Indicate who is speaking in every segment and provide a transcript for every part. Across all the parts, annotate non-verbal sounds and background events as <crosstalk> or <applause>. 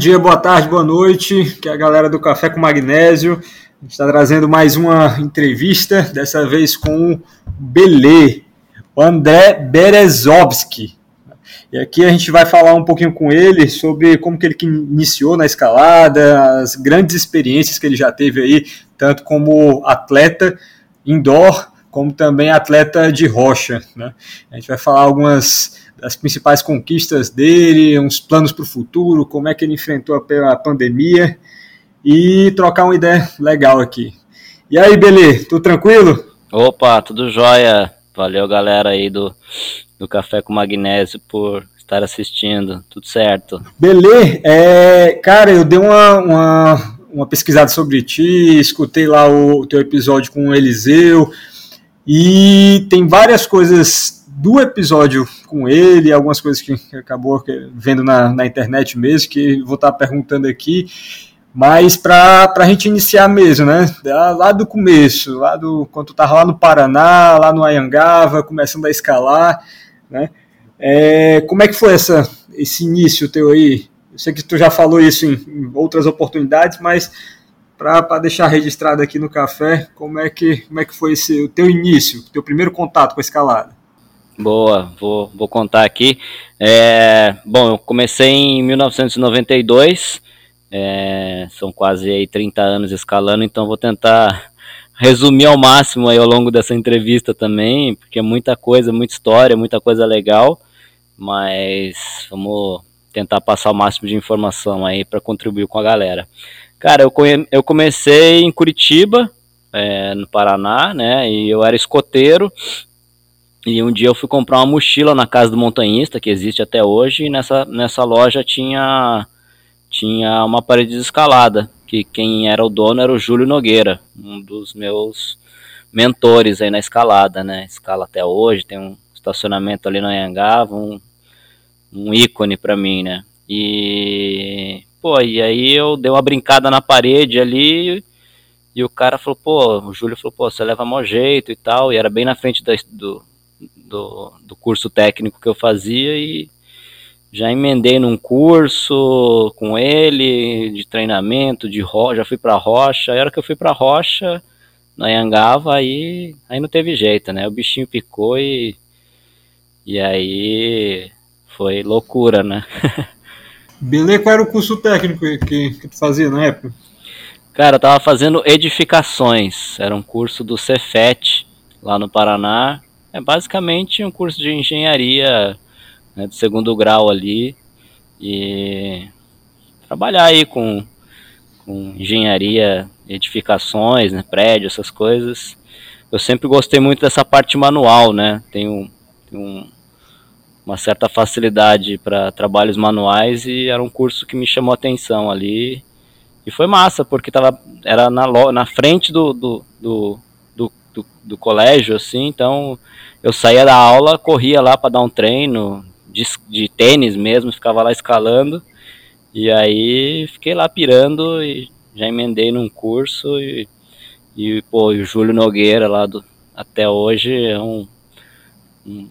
Speaker 1: Dia, boa tarde, boa noite, que é a galera do Café com Magnésio. A gente está trazendo mais uma entrevista, dessa vez com o Belê, o André Berezovski. E aqui a gente vai falar um pouquinho com ele sobre como que ele iniciou na escalada, as grandes experiências que ele já teve aí, tanto como atleta indoor, como também atleta de rocha. Né? A gente vai falar algumas das principais conquistas dele, uns planos para o futuro, como é que ele enfrentou a pandemia e trocar uma ideia legal aqui. E aí, Belê, tudo tranquilo?
Speaker 2: Opa, tudo jóia. Valeu, galera aí do, do Café com Magnésio por estar assistindo. Tudo certo.
Speaker 1: Belê, é, cara, eu dei uma, uma, uma pesquisada sobre ti, escutei lá o, o teu episódio com o Eliseu, e tem várias coisas do episódio com ele, algumas coisas que acabou vendo na, na internet mesmo, que vou estar perguntando aqui, mas para a gente iniciar mesmo, né? Lá do começo, lá do quando tu estava lá no Paraná, lá no Ayangava, começando a escalar, né? É, como é que foi essa, esse início teu aí? Eu sei que tu já falou isso em, em outras oportunidades, mas para deixar registrado aqui no café, como é que, como é que foi esse, o teu início, o teu primeiro contato com a escalada?
Speaker 2: Boa, vou, vou contar aqui. É, bom, eu comecei em 1992, é, são quase aí 30 anos escalando, então vou tentar <laughs> resumir ao máximo aí ao longo dessa entrevista também, porque é muita coisa, muita história, muita coisa legal, mas vamos tentar passar o máximo de informação aí para contribuir com a galera. Cara, eu, eu comecei em Curitiba, é, no Paraná, né, e eu era escoteiro, e um dia eu fui comprar uma mochila na casa do montanhista, que existe até hoje, e nessa, nessa loja tinha, tinha uma parede de escalada, que quem era o dono era o Júlio Nogueira, um dos meus mentores aí na escalada, né? Escala até hoje, tem um estacionamento ali na Anhangava, um, um ícone para mim, né? E, pô, e aí eu dei uma brincada na parede ali e o cara falou, pô, o Júlio falou, pô, você leva mau jeito e tal, e era bem na frente da, do, do, do curso técnico que eu fazia e já emendei num curso com ele de treinamento de rocha, já fui para rocha. A hora que eu fui para rocha, na Yangava, aí, aí não teve jeito, né? O bichinho picou e e aí foi loucura, né? <laughs>
Speaker 1: Beleza, qual era o curso técnico que, que tu fazia na época?
Speaker 2: Cara, eu tava fazendo edificações, era um curso do Cefet lá no Paraná, é basicamente um curso de engenharia né, de segundo grau ali e trabalhar aí com, com engenharia, edificações, né, prédios, essas coisas. Eu sempre gostei muito dessa parte manual, né? Tenho, tenho uma certa facilidade para trabalhos manuais e era um curso que me chamou a atenção ali. E foi massa, porque tava, era na, na frente do, do, do do, do colégio, assim, então eu saía da aula, corria lá para dar um treino de, de tênis mesmo, ficava lá escalando, e aí fiquei lá pirando e já emendei num curso e, e pô, o Júlio Nogueira lá do, até hoje é um, um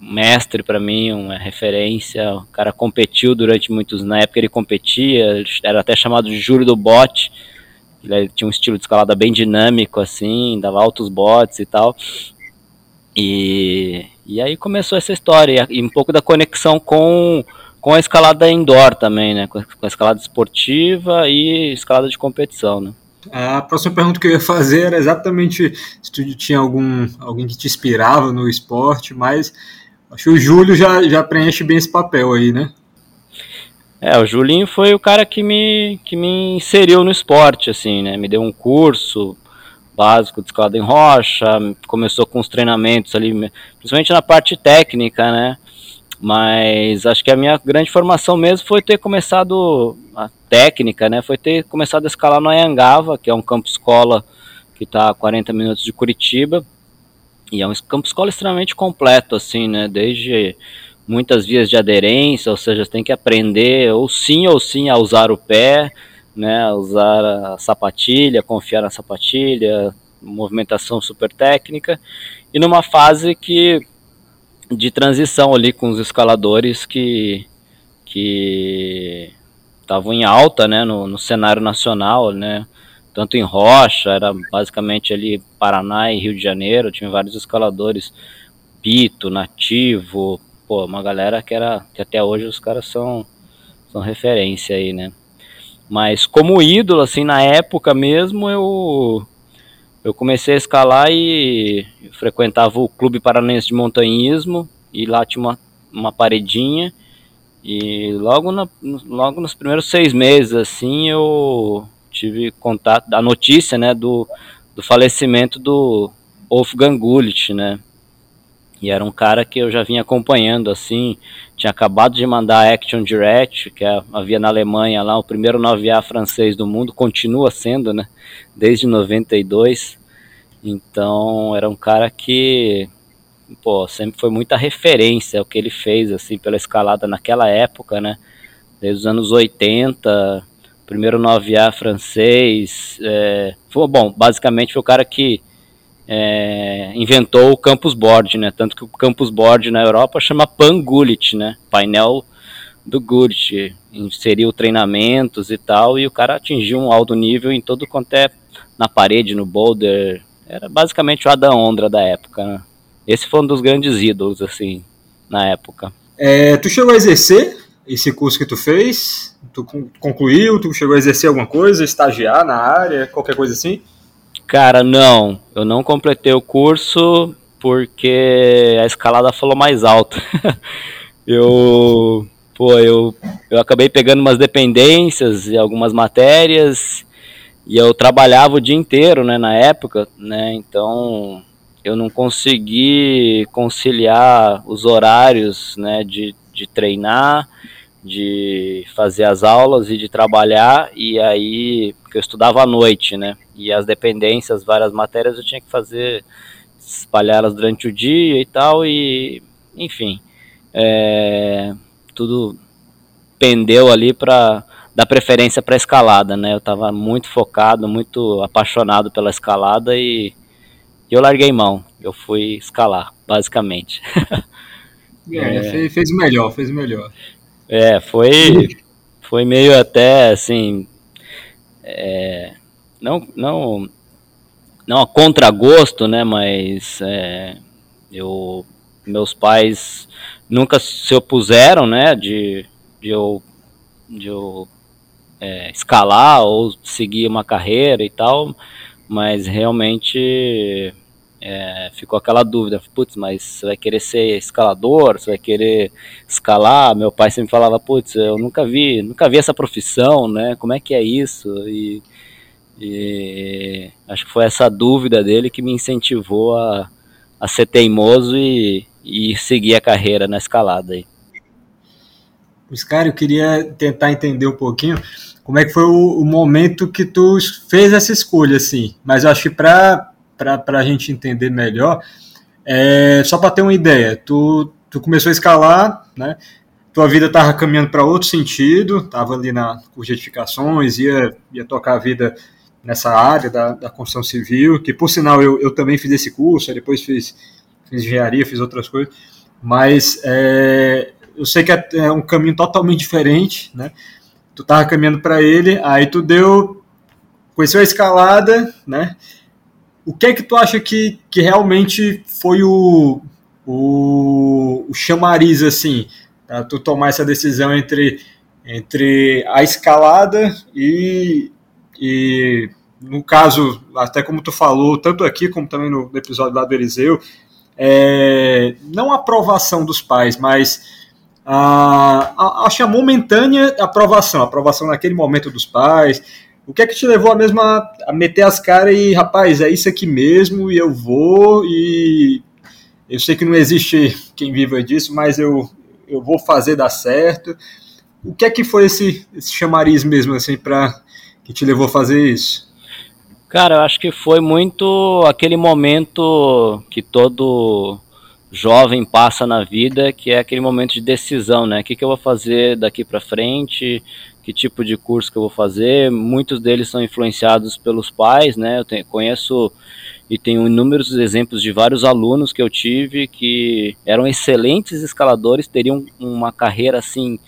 Speaker 2: mestre para mim, uma referência. O cara competiu durante muitos. Na época ele competia, era até chamado de Júlio do Bote. Ele tinha um estilo de escalada bem dinâmico, assim, dava altos botes e tal. E, e aí começou essa história, e um pouco da conexão com, com a escalada indoor também, né? Com a escalada esportiva e escalada de competição, né?
Speaker 1: A próxima pergunta que eu ia fazer era exatamente se tu tinha algum alguém que te inspirava no esporte, mas acho que o Júlio já, já preenche bem esse papel aí, né?
Speaker 2: É, o Julinho foi o cara que me, que me inseriu no esporte, assim, né? Me deu um curso básico de escalada em rocha, começou com os treinamentos ali, principalmente na parte técnica, né? Mas acho que a minha grande formação mesmo foi ter começado a técnica, né? Foi ter começado a escalar no Ayangava, que é um campo escola que está a 40 minutos de Curitiba. E é um campo escola extremamente completo, assim, né? Desde muitas vias de aderência, ou seja, você tem que aprender ou sim ou sim a usar o pé, né, usar a sapatilha, confiar na sapatilha, movimentação super técnica, e numa fase que de transição ali com os escaladores que que estavam em alta, né, no, no cenário nacional, né, tanto em Rocha, era basicamente ali Paraná e Rio de Janeiro, tinha vários escaladores, Pito, Nativo, pô, uma galera que era que até hoje os caras são são referência aí, né? Mas como ídolo assim na época mesmo, eu eu comecei a escalar e frequentava o Clube Paranense de Montanhismo e lá tinha uma, uma paredinha. E logo, na, logo nos primeiros seis meses assim eu tive contato, a notícia, né, do, do falecimento do Wolfgang Gullit, né, e era um cara que eu já vinha acompanhando, assim, tinha acabado de mandar a Action Direct, que é, havia na Alemanha lá, o primeiro 9A francês do mundo, continua sendo, né, desde 92, então era um cara que, pô, sempre foi muita referência o que ele fez, assim, pela escalada naquela época, né, desde os anos 80, primeiro 9A francês. É, foi, bom, basicamente foi o cara que é, inventou o Campus Board, né? Tanto que o Campus Board na Europa chama Pangulit, né? Painel do Gulit. Inseriu treinamentos e tal, e o cara atingiu um alto nível em todo quanto é na parede, no boulder. Era basicamente o Adam Ondra da época, né? Esse foi um dos grandes ídolos, assim, na época.
Speaker 1: É, tu chegou a exercer esse curso que tu fez? Tu concluiu? Tu chegou a exercer alguma coisa? Estagiar na área? Qualquer coisa assim?
Speaker 2: Cara, não. Eu não completei o curso porque a escalada falou mais alto. <laughs> eu, pô, eu, eu acabei pegando umas dependências e algumas matérias e eu trabalhava o dia inteiro, né, na época, né? Então, eu não consegui conciliar os horários, né, de, de treinar de fazer as aulas e de trabalhar, e aí, porque eu estudava à noite, né? E as dependências, várias matérias eu tinha que fazer, espalhá-las durante o dia e tal, e enfim, é, tudo pendeu ali para dar preferência para escalada, né? Eu estava muito focado, muito apaixonado pela escalada e, eu larguei mão. Eu fui escalar, basicamente. <laughs>
Speaker 1: É, é. Fez, melhor, fez melhor.
Speaker 2: É, foi, foi meio até assim. É, não, não, não a contragosto, né? Mas é, eu, meus pais nunca se opuseram, né? De, de eu, de eu é, escalar ou seguir uma carreira e tal, mas realmente é, ficou aquela dúvida, putz, mas você vai querer ser escalador, você vai querer escalar? Meu pai sempre falava, putz, eu nunca vi, nunca vi essa profissão, né? Como é que é isso? E, e acho que foi essa dúvida dele que me incentivou a, a ser teimoso e, e seguir a carreira na escalada aí.
Speaker 1: Pois, cara, eu queria tentar entender um pouquinho como é que foi o, o momento que tu fez essa escolha, assim. Mas eu acho que para para a gente entender melhor, é, só para ter uma ideia, tu, tu começou a escalar, né? Tua vida estava caminhando para outro sentido, estava ali na curso de edificações, ia, ia tocar a vida nessa área da, da construção civil, que por sinal eu, eu também fiz esse curso, depois fiz, fiz engenharia, fiz outras coisas, mas é, eu sei que é, é um caminho totalmente diferente, né? Tu estava caminhando para ele, aí tu deu, conheceu a escalada, né? O que é que tu acha que, que realmente foi o, o, o chamariz, assim, tu tomar essa decisão entre, entre a escalada e, e, no caso, até como tu falou, tanto aqui como também no episódio lá do Eliseu, é, não a aprovação dos pais, mas a, a, a momentânea aprovação, a aprovação naquele momento dos pais, o que é que te levou a mesmo a, a meter as caras e, rapaz, é isso aqui mesmo e eu vou e eu sei que não existe quem viva disso, mas eu, eu vou fazer dar certo. O que é que foi esse, esse chamariz mesmo, assim, para que te levou a fazer isso?
Speaker 2: Cara, eu acho que foi muito aquele momento que todo jovem passa na vida, que é aquele momento de decisão, né? O que, que eu vou fazer daqui para frente? Que tipo de curso que eu vou fazer. Muitos deles são influenciados pelos pais, né? Eu tenho, conheço e tenho inúmeros exemplos de vários alunos que eu tive que eram excelentes escaladores, teriam uma carreira assim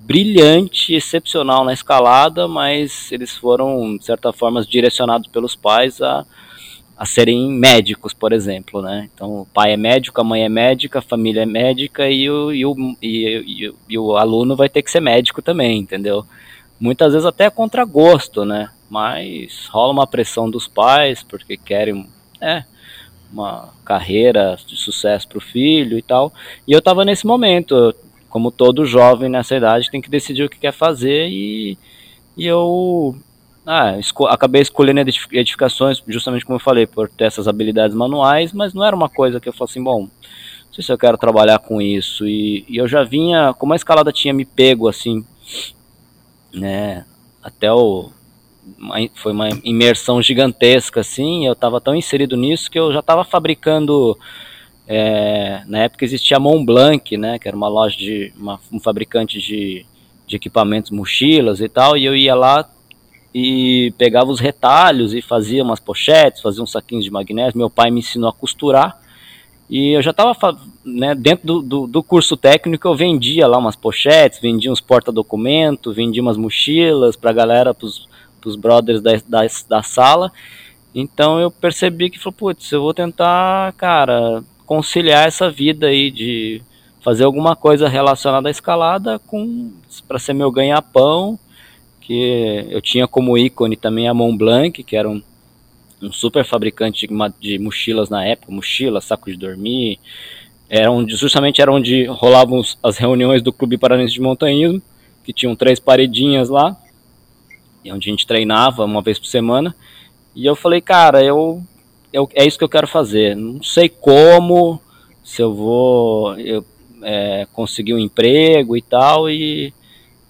Speaker 2: brilhante, excepcional na escalada, mas eles foram, de certa forma, direcionados pelos pais a, a serem médicos, por exemplo, né? Então, o pai é médico, a mãe é médica, a família é médica e o, e o, e, e, e o aluno vai ter que ser médico também, entendeu? Muitas vezes até contra gosto, né? Mas rola uma pressão dos pais porque querem, é, uma carreira de sucesso para o filho e tal. E eu estava nesse momento, como todo jovem nessa idade, tem que decidir o que quer fazer e, e eu ah, esco acabei escolhendo edificações, justamente como eu falei, por ter essas habilidades manuais, mas não era uma coisa que eu fosse assim, bom, não sei se eu quero trabalhar com isso. E, e eu já vinha, como a escalada tinha me pego assim, né, até o foi uma imersão gigantesca, assim. Eu estava tão inserido nisso que eu já estava fabricando. É, na época existia a Mont Blanc, né, que era uma loja de uma, um fabricante de, de equipamentos, mochilas e tal, e eu ia lá e pegava os retalhos e fazia umas pochetes, fazia uns saquinhos de magnésio. Meu pai me ensinou a costurar e eu já estava né, dentro do, do, do, curso técnico, eu vendia lá umas pochetes, vendia uns porta-documento, vendia umas mochilas para a galera, para os brothers da, da, da, sala. Então eu percebi que, putz, eu vou tentar, cara, conciliar essa vida aí de fazer alguma coisa relacionada à escalada com para ser meu ganha-pão, que eu tinha como ícone também a Mont Blanc, que era um, um super fabricante de, de mochilas na época, mochila, saco de dormir, era onde, justamente era onde rolavam as reuniões do Clube Paranense de Montanhismo, que tinham três paredinhas lá, onde a gente treinava uma vez por semana. E eu falei, cara, eu, eu é isso que eu quero fazer. Não sei como, se eu vou eu, é, conseguir um emprego e tal. E,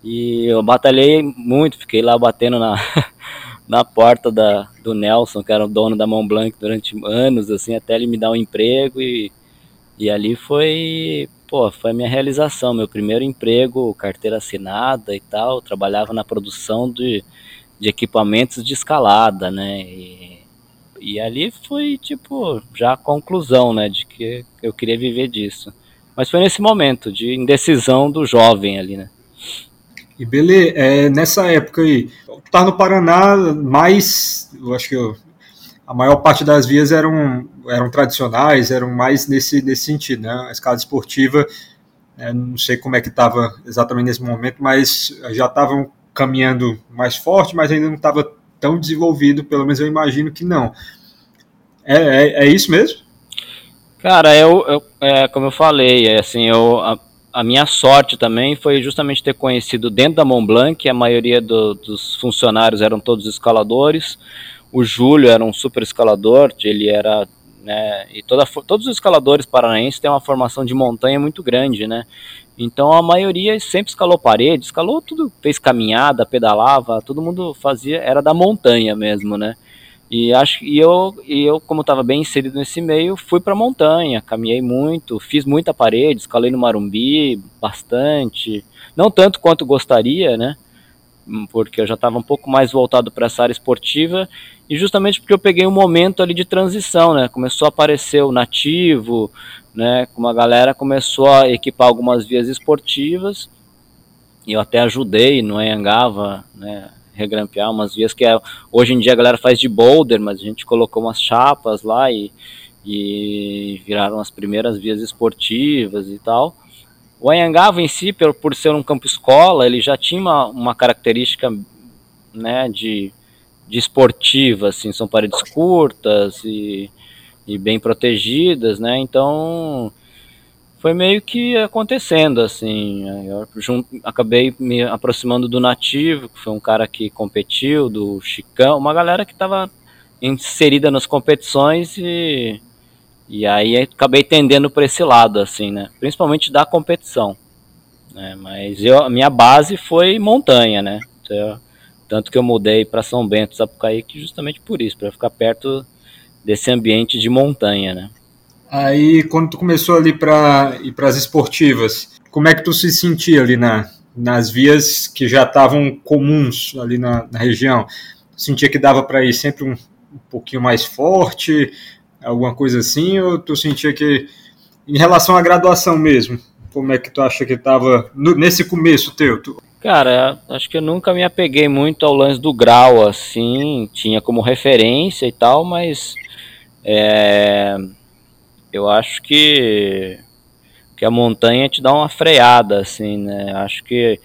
Speaker 2: e eu batalhei muito, fiquei lá batendo na, <laughs> na porta da, do Nelson, que era o dono da Mont Blanc durante anos, assim, até ele me dar um emprego. E, e ali foi pô, foi a minha realização, meu primeiro emprego, carteira assinada e tal, trabalhava na produção de, de equipamentos de escalada, né, e, e ali foi, tipo, já a conclusão, né, de que eu queria viver disso. Mas foi nesse momento de indecisão do jovem ali, né.
Speaker 1: E beleza, é, nessa época aí, tá no Paraná, mais, eu acho que eu, a maior parte das vias eram, eram tradicionais, eram mais nesse, nesse sentido, né? A escala esportiva, é, não sei como é que estava exatamente nesse momento, mas já estavam caminhando mais forte, mas ainda não estava tão desenvolvido, pelo menos eu imagino que não. É, é, é isso mesmo?
Speaker 2: Cara, eu, eu é, como eu falei, é assim, eu, a, minha sorte também foi justamente ter conhecido dentro da Mont Blanc, a maioria do, dos funcionários eram todos escaladores, o Júlio era um super escalador, ele era né, e toda, todos os escaladores paranaenses têm uma formação de montanha muito grande, né? Então a maioria sempre escalou parede, escalou tudo, fez caminhada, pedalava, todo mundo fazia, era da montanha mesmo, né? E acho e eu, e eu como estava bem inserido nesse meio, fui para montanha, caminhei muito, fiz muita parede, escalei no Marumbi bastante, não tanto quanto gostaria, né? Porque eu já estava um pouco mais voltado para essa área esportiva e justamente porque eu peguei um momento ali de transição, né? Começou a aparecer o nativo, né? Uma galera começou a equipar algumas vias esportivas e eu até ajudei no Anhangava, né? Regrampear umas vias que é, hoje em dia a galera faz de boulder, mas a gente colocou umas chapas lá e, e viraram as primeiras vias esportivas e tal. O Anhangava em si, por, por ser um campo escola, ele já tinha uma, uma característica né, de de esportiva, assim, são paredes curtas e, e bem protegidas, né? Então foi meio que acontecendo, assim. Eu junto, acabei me aproximando do Nativo, que foi um cara que competiu, do Chicão, uma galera que estava inserida nas competições e, e aí acabei tendendo para esse lado, assim, né? Principalmente da competição. Né? Mas eu, a minha base foi montanha, né? Então, tanto que eu mudei para São Bento, Sapucaí, que justamente por isso, para ficar perto desse ambiente de montanha, né?
Speaker 1: Aí, quando tu começou ali para ir para as esportivas, como é que tu se sentia ali na, nas vias que já estavam comuns ali na, na região? Sentia que dava para ir sempre um, um pouquinho mais forte, alguma coisa assim, ou tu sentia que, em relação à graduação mesmo, Como é que tu acha que estava nesse começo teu? Tu...
Speaker 2: Cara, acho que eu nunca me apeguei muito ao lance do grau, assim, tinha como referência e tal, mas é, eu acho que, que a montanha te dá uma freada, assim, né? Acho que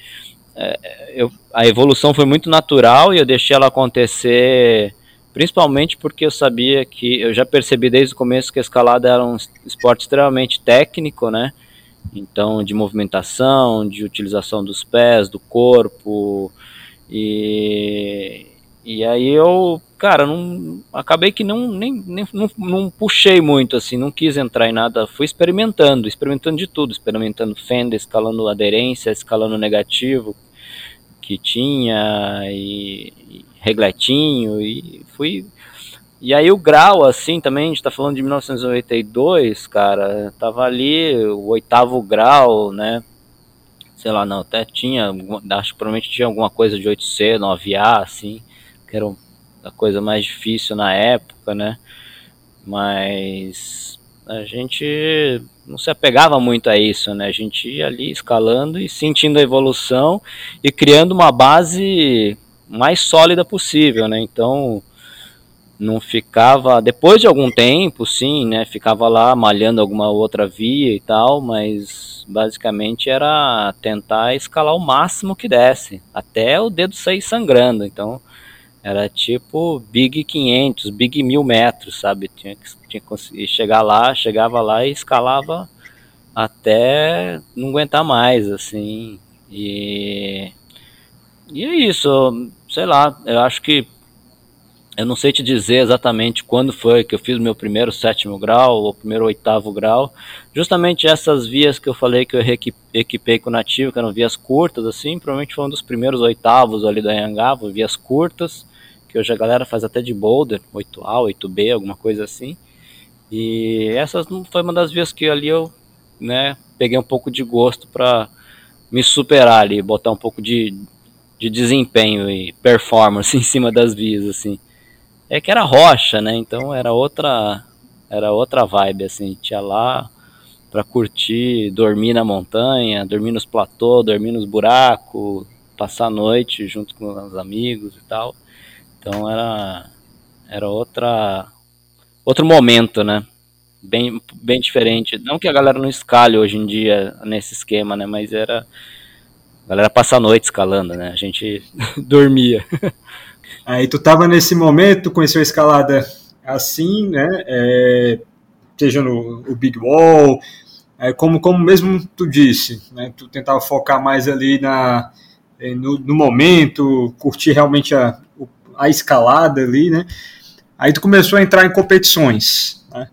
Speaker 2: é, eu, a evolução foi muito natural e eu deixei ela acontecer principalmente porque eu sabia que eu já percebi desde o começo que a escalada era um esporte extremamente técnico, né? Então, de movimentação, de utilização dos pés, do corpo. E, e aí eu, cara, não, acabei que não, nem, nem não, não puxei muito, assim, não quis entrar em nada. Fui experimentando, experimentando de tudo, experimentando fenda, escalando aderência, escalando negativo que tinha, e, e regletinho, e fui e aí o grau, assim, também, a gente tá falando de 1992, cara, tava ali o oitavo grau, né? Sei lá, não, até tinha, acho que provavelmente tinha alguma coisa de 8C, 9A, assim, que era a coisa mais difícil na época, né? Mas a gente não se apegava muito a isso, né? A gente ia ali escalando e sentindo a evolução e criando uma base mais sólida possível, né? Então, não ficava depois de algum tempo sim né ficava lá malhando alguma outra via e tal mas basicamente era tentar escalar o máximo que desse até o dedo sair sangrando então era tipo big 500 big mil metros sabe? Tinha que, tinha que conseguir chegar lá chegava lá e escalava até não aguentar mais assim. E e é isso sei lá eu acho que eu não sei te dizer exatamente quando foi que eu fiz meu primeiro sétimo grau ou primeiro oitavo grau. Justamente essas vias que eu falei que eu equipei com o nativo, que eram vias curtas, assim, provavelmente foi um dos primeiros oitavos ali da Anhangaba, vias curtas, que hoje a galera faz até de boulder, 8A, 8B, alguma coisa assim. E essas foi uma das vias que ali eu, né, peguei um pouco de gosto para me superar ali, botar um pouco de, de desempenho e performance <laughs> em cima das vias, assim é que era rocha, né? Então era outra era outra vibe assim, tinha lá para curtir, dormir na montanha, dormir nos platôs, dormir nos buracos, passar a noite junto com os amigos e tal. Então era era outra outro momento, né? Bem bem diferente. Não que a galera não escale hoje em dia nesse esquema, né? Mas era a galera passa a noite escalando, né? A gente <laughs> dormia.
Speaker 1: Aí tu tava nesse momento, conheceu a escalada assim, né? É, seja no o Big Wall, é, como, como mesmo tu disse, né? Tu tentava focar mais ali na, é, no, no momento, curtir realmente a, a escalada ali, né? Aí tu começou a entrar em competições, né?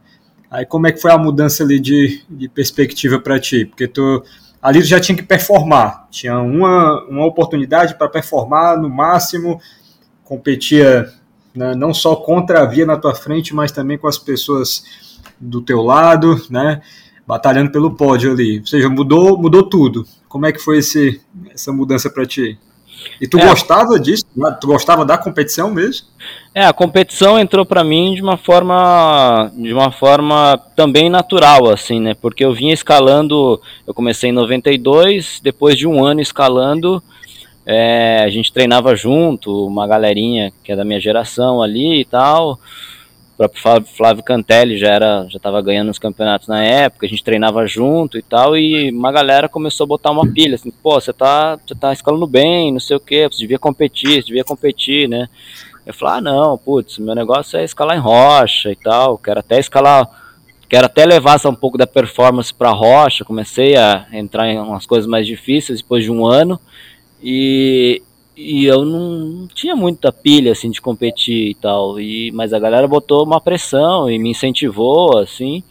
Speaker 1: Aí como é que foi a mudança ali de, de perspectiva para ti? Porque tu ali tu já tinha que performar, tinha uma, uma oportunidade para performar no máximo, competia né, não só contra a via na tua frente, mas também com as pessoas do teu lado, né? Batalhando pelo pódio ali. Ou seja, mudou, mudou tudo. Como é que foi esse, essa mudança para ti? E tu é. gostava disso? Tu gostava da competição mesmo?
Speaker 2: É, a competição entrou para mim de uma forma de uma forma também natural assim, né? Porque eu vinha escalando, eu comecei em 92, depois de um ano escalando, é, a gente treinava junto, uma galerinha que é da minha geração ali e tal. Próprio Flávio Cantelli já era, já estava ganhando os campeonatos na época, a gente treinava junto e tal, e uma galera começou a botar uma pilha, assim, pô, você tá, você tá escalando bem, não sei o que, você devia competir, você devia competir, né? Eu falei, ah não, putz, meu negócio é escalar em rocha e tal, quero até escalar, quero até levar um pouco da performance para rocha, comecei a entrar em umas coisas mais difíceis depois de um ano, e, e eu não tinha muita pilha assim de competir e tal. E, mas a galera botou uma pressão e me incentivou assim.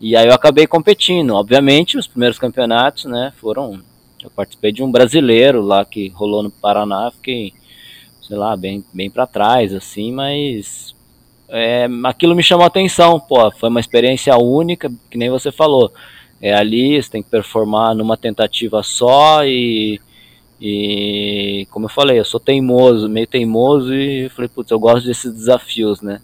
Speaker 2: E aí eu acabei competindo. Obviamente, os primeiros campeonatos, né, foram eu participei de um brasileiro lá que rolou no Paraná, fiquei sei lá, bem bem para trás assim, mas é, aquilo me chamou a atenção, pô, foi uma experiência única, que nem você falou. É ali, você tem que performar numa tentativa só e e como eu falei, eu sou teimoso, meio teimoso e falei, putz, eu gosto desses desafios, né?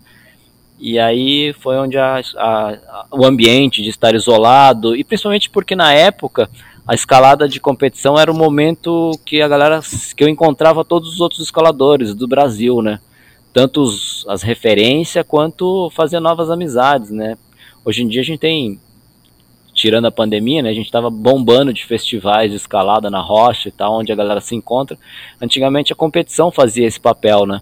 Speaker 2: E aí foi onde a, a, o ambiente de estar isolado, e principalmente porque na época a escalada de competição era o momento que a galera que eu encontrava todos os outros escaladores do Brasil, né? Tanto os, as referências quanto fazer novas amizades, né? Hoje em dia a gente tem tirando a pandemia, né, a gente estava bombando de festivais de escalada na rocha e tal, onde a galera se encontra. Antigamente a competição fazia esse papel, né?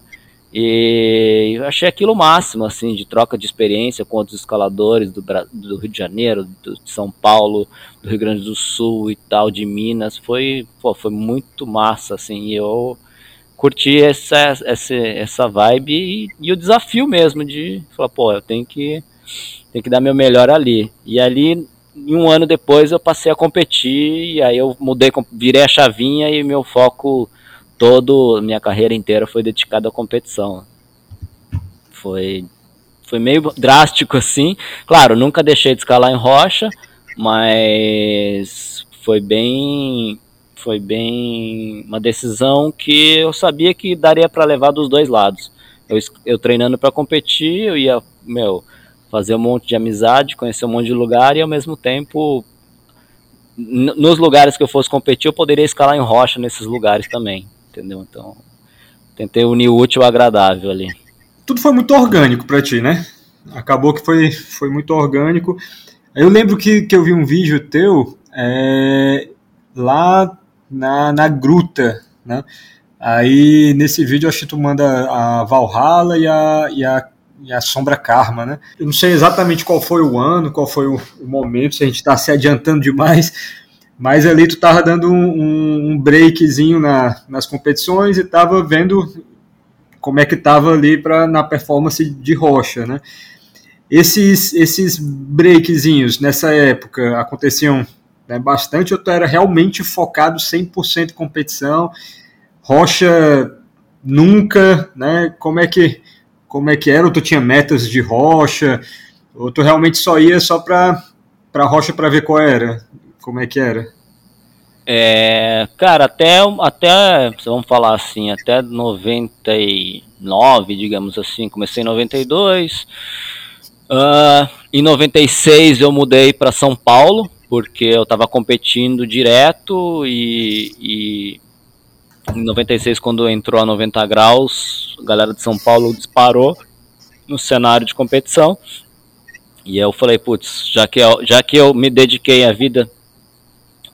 Speaker 2: E eu achei aquilo máximo, assim, de troca de experiência com outros escaladores do, do Rio de Janeiro, do, de São Paulo, do Rio Grande do Sul e tal, de Minas. Foi, pô, foi muito massa, assim, e eu curti essa, essa, essa vibe e, e, o desafio mesmo de falar, pô, eu tenho que, tenho que dar meu melhor ali. E ali, um ano depois, eu passei a competir, e aí eu mudei, virei a chavinha e meu foco todo, minha carreira inteira foi dedicada à competição. Foi, foi meio drástico assim. Claro, nunca deixei de escalar em rocha, mas foi bem foi bem uma decisão que eu sabia que daria para levar dos dois lados. Eu, eu treinando para competir, eu ia, meu, fazer um monte de amizade, conhecer um monte de lugar e ao mesmo tempo nos lugares que eu fosse competir, eu poderia escalar em rocha nesses lugares também entendeu? Então, tentei unir o útil ao agradável ali.
Speaker 1: Tudo foi muito orgânico para ti, né? Acabou que foi, foi muito orgânico. Eu lembro que, que eu vi um vídeo teu é, lá na, na gruta, né? Aí nesse vídeo acho que tu manda a Valhalla e a, e a, e a Sombra Karma, né? Eu não sei exatamente qual foi o ano, qual foi o, o momento, se a gente está se adiantando demais, mas ali tu tava dando um, um breakzinho na, nas competições e tava vendo como é que tava ali pra, na performance de rocha, né? Esses, esses breakzinhos nessa época aconteciam né, bastante ou tu era realmente focado 100% em competição? Rocha nunca, né? Como é que como é que era? Ou tu tinha metas de rocha? Ou tu realmente só ia só para para rocha para ver qual era? Como é que era?
Speaker 2: É, cara, até, até, vamos falar assim, até 99, digamos assim, comecei em 92. Uh, em 96 eu mudei para São Paulo, porque eu estava competindo direto e, e em 96, quando entrou a 90 graus, a galera de São Paulo disparou no cenário de competição. E eu falei, putz, já que eu, já que eu me dediquei a vida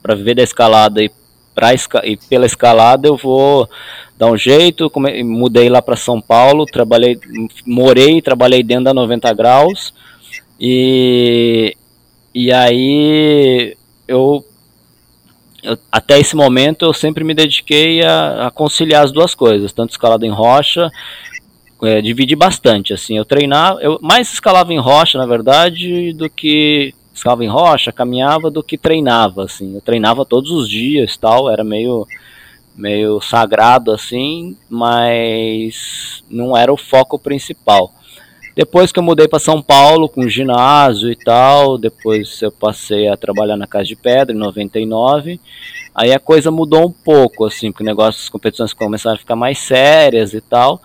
Speaker 2: para viver da escalada e, pra, e pela escalada eu vou dar um jeito. Mudei lá para São Paulo, trabalhei, morei trabalhei dentro da 90 graus. E, e aí eu, eu, até esse momento eu sempre me dediquei a, a conciliar as duas coisas, tanto escalada em rocha, é, dividi bastante, assim, eu treinava, eu mais escalava em rocha, na verdade, do que escalava em rocha, caminhava do que treinava, assim. Eu treinava todos os dias, tal, era meio meio sagrado assim, mas não era o foco principal. Depois que eu mudei para São Paulo com ginásio e tal, depois eu passei a trabalhar na Casa de Pedra em 99. Aí a coisa mudou um pouco, assim, porque o negócio, as competições começaram a ficar mais sérias e tal.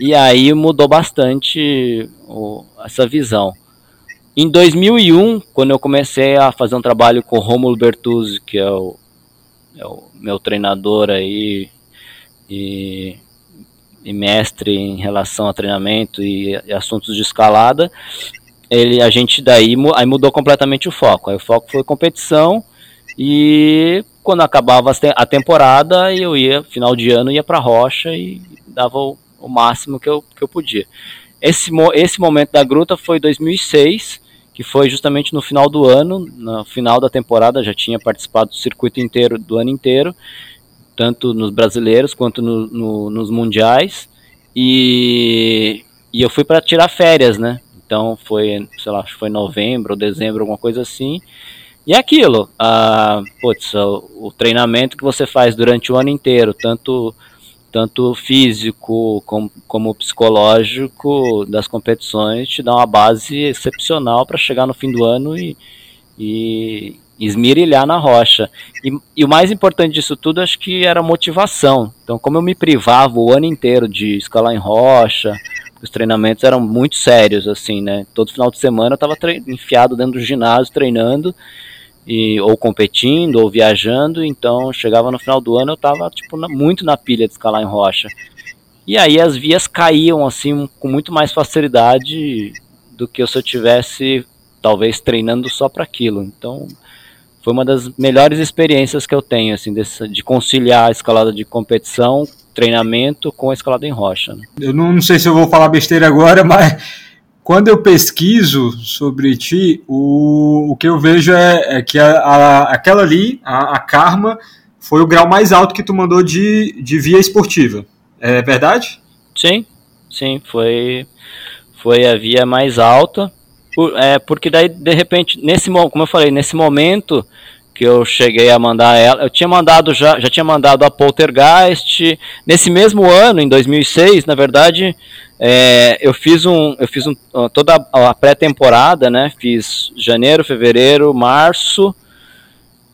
Speaker 2: E aí mudou bastante o, essa visão. Em 2001, quando eu comecei a fazer um trabalho com o Romulo Bertuzzi, que é o, é o meu treinador aí e, e, mestre em relação a treinamento e, e, assuntos de escalada, ele, a gente daí aí mudou completamente o foco. Aí o foco foi competição e quando acabava a temporada eu ia final de ano ia para rocha e dava o, o máximo que eu, que eu podia. Esse, esse momento da gruta foi 2006 que foi justamente no final do ano, no final da temporada, já tinha participado do circuito inteiro do ano inteiro, tanto nos brasileiros quanto no, no, nos mundiais, e, e eu fui para tirar férias, né? Então foi, sei lá, foi novembro ou dezembro, alguma coisa assim. E é aquilo, a, putz, o, o treinamento que você faz durante o ano inteiro, tanto tanto físico como, como psicológico das competições te dá uma base excepcional para chegar no fim do ano e, e esmirilhar na rocha. E, e, o mais importante disso tudo acho que era motivação. Então, como eu me privava o ano inteiro de escalar em rocha, os treinamentos eram muito sérios, assim, né? Todo final de semana eu estava enfiado dentro do ginásio treinando e, ou competindo, ou viajando, então chegava no final do ano eu estava tipo, muito na pilha de escalar em rocha. E aí as vias caíam assim com muito mais facilidade do que se eu tivesse talvez treinando só para aquilo. Então foi uma das melhores experiências que eu tenho assim desse, de conciliar a escalada de competição, treinamento com a escalada em rocha. Né?
Speaker 1: Eu não, não sei se eu vou falar besteira agora, <laughs> mas quando eu pesquiso sobre ti, o, o que eu vejo é, é que a, a, aquela ali, a, a, Karma, foi o grau mais alto que tu mandou de, de via esportiva. É verdade?
Speaker 2: Sim, sim, foi, foi a via mais alta. Por, é, porque daí, de repente, nesse como eu falei, nesse momento que eu cheguei a mandar ela, eu tinha mandado já, já tinha mandado a Poltergeist. Nesse mesmo ano, em 2006, na verdade, é, eu fiz um, eu fiz um, toda a pré-temporada, né? Fiz janeiro, fevereiro, março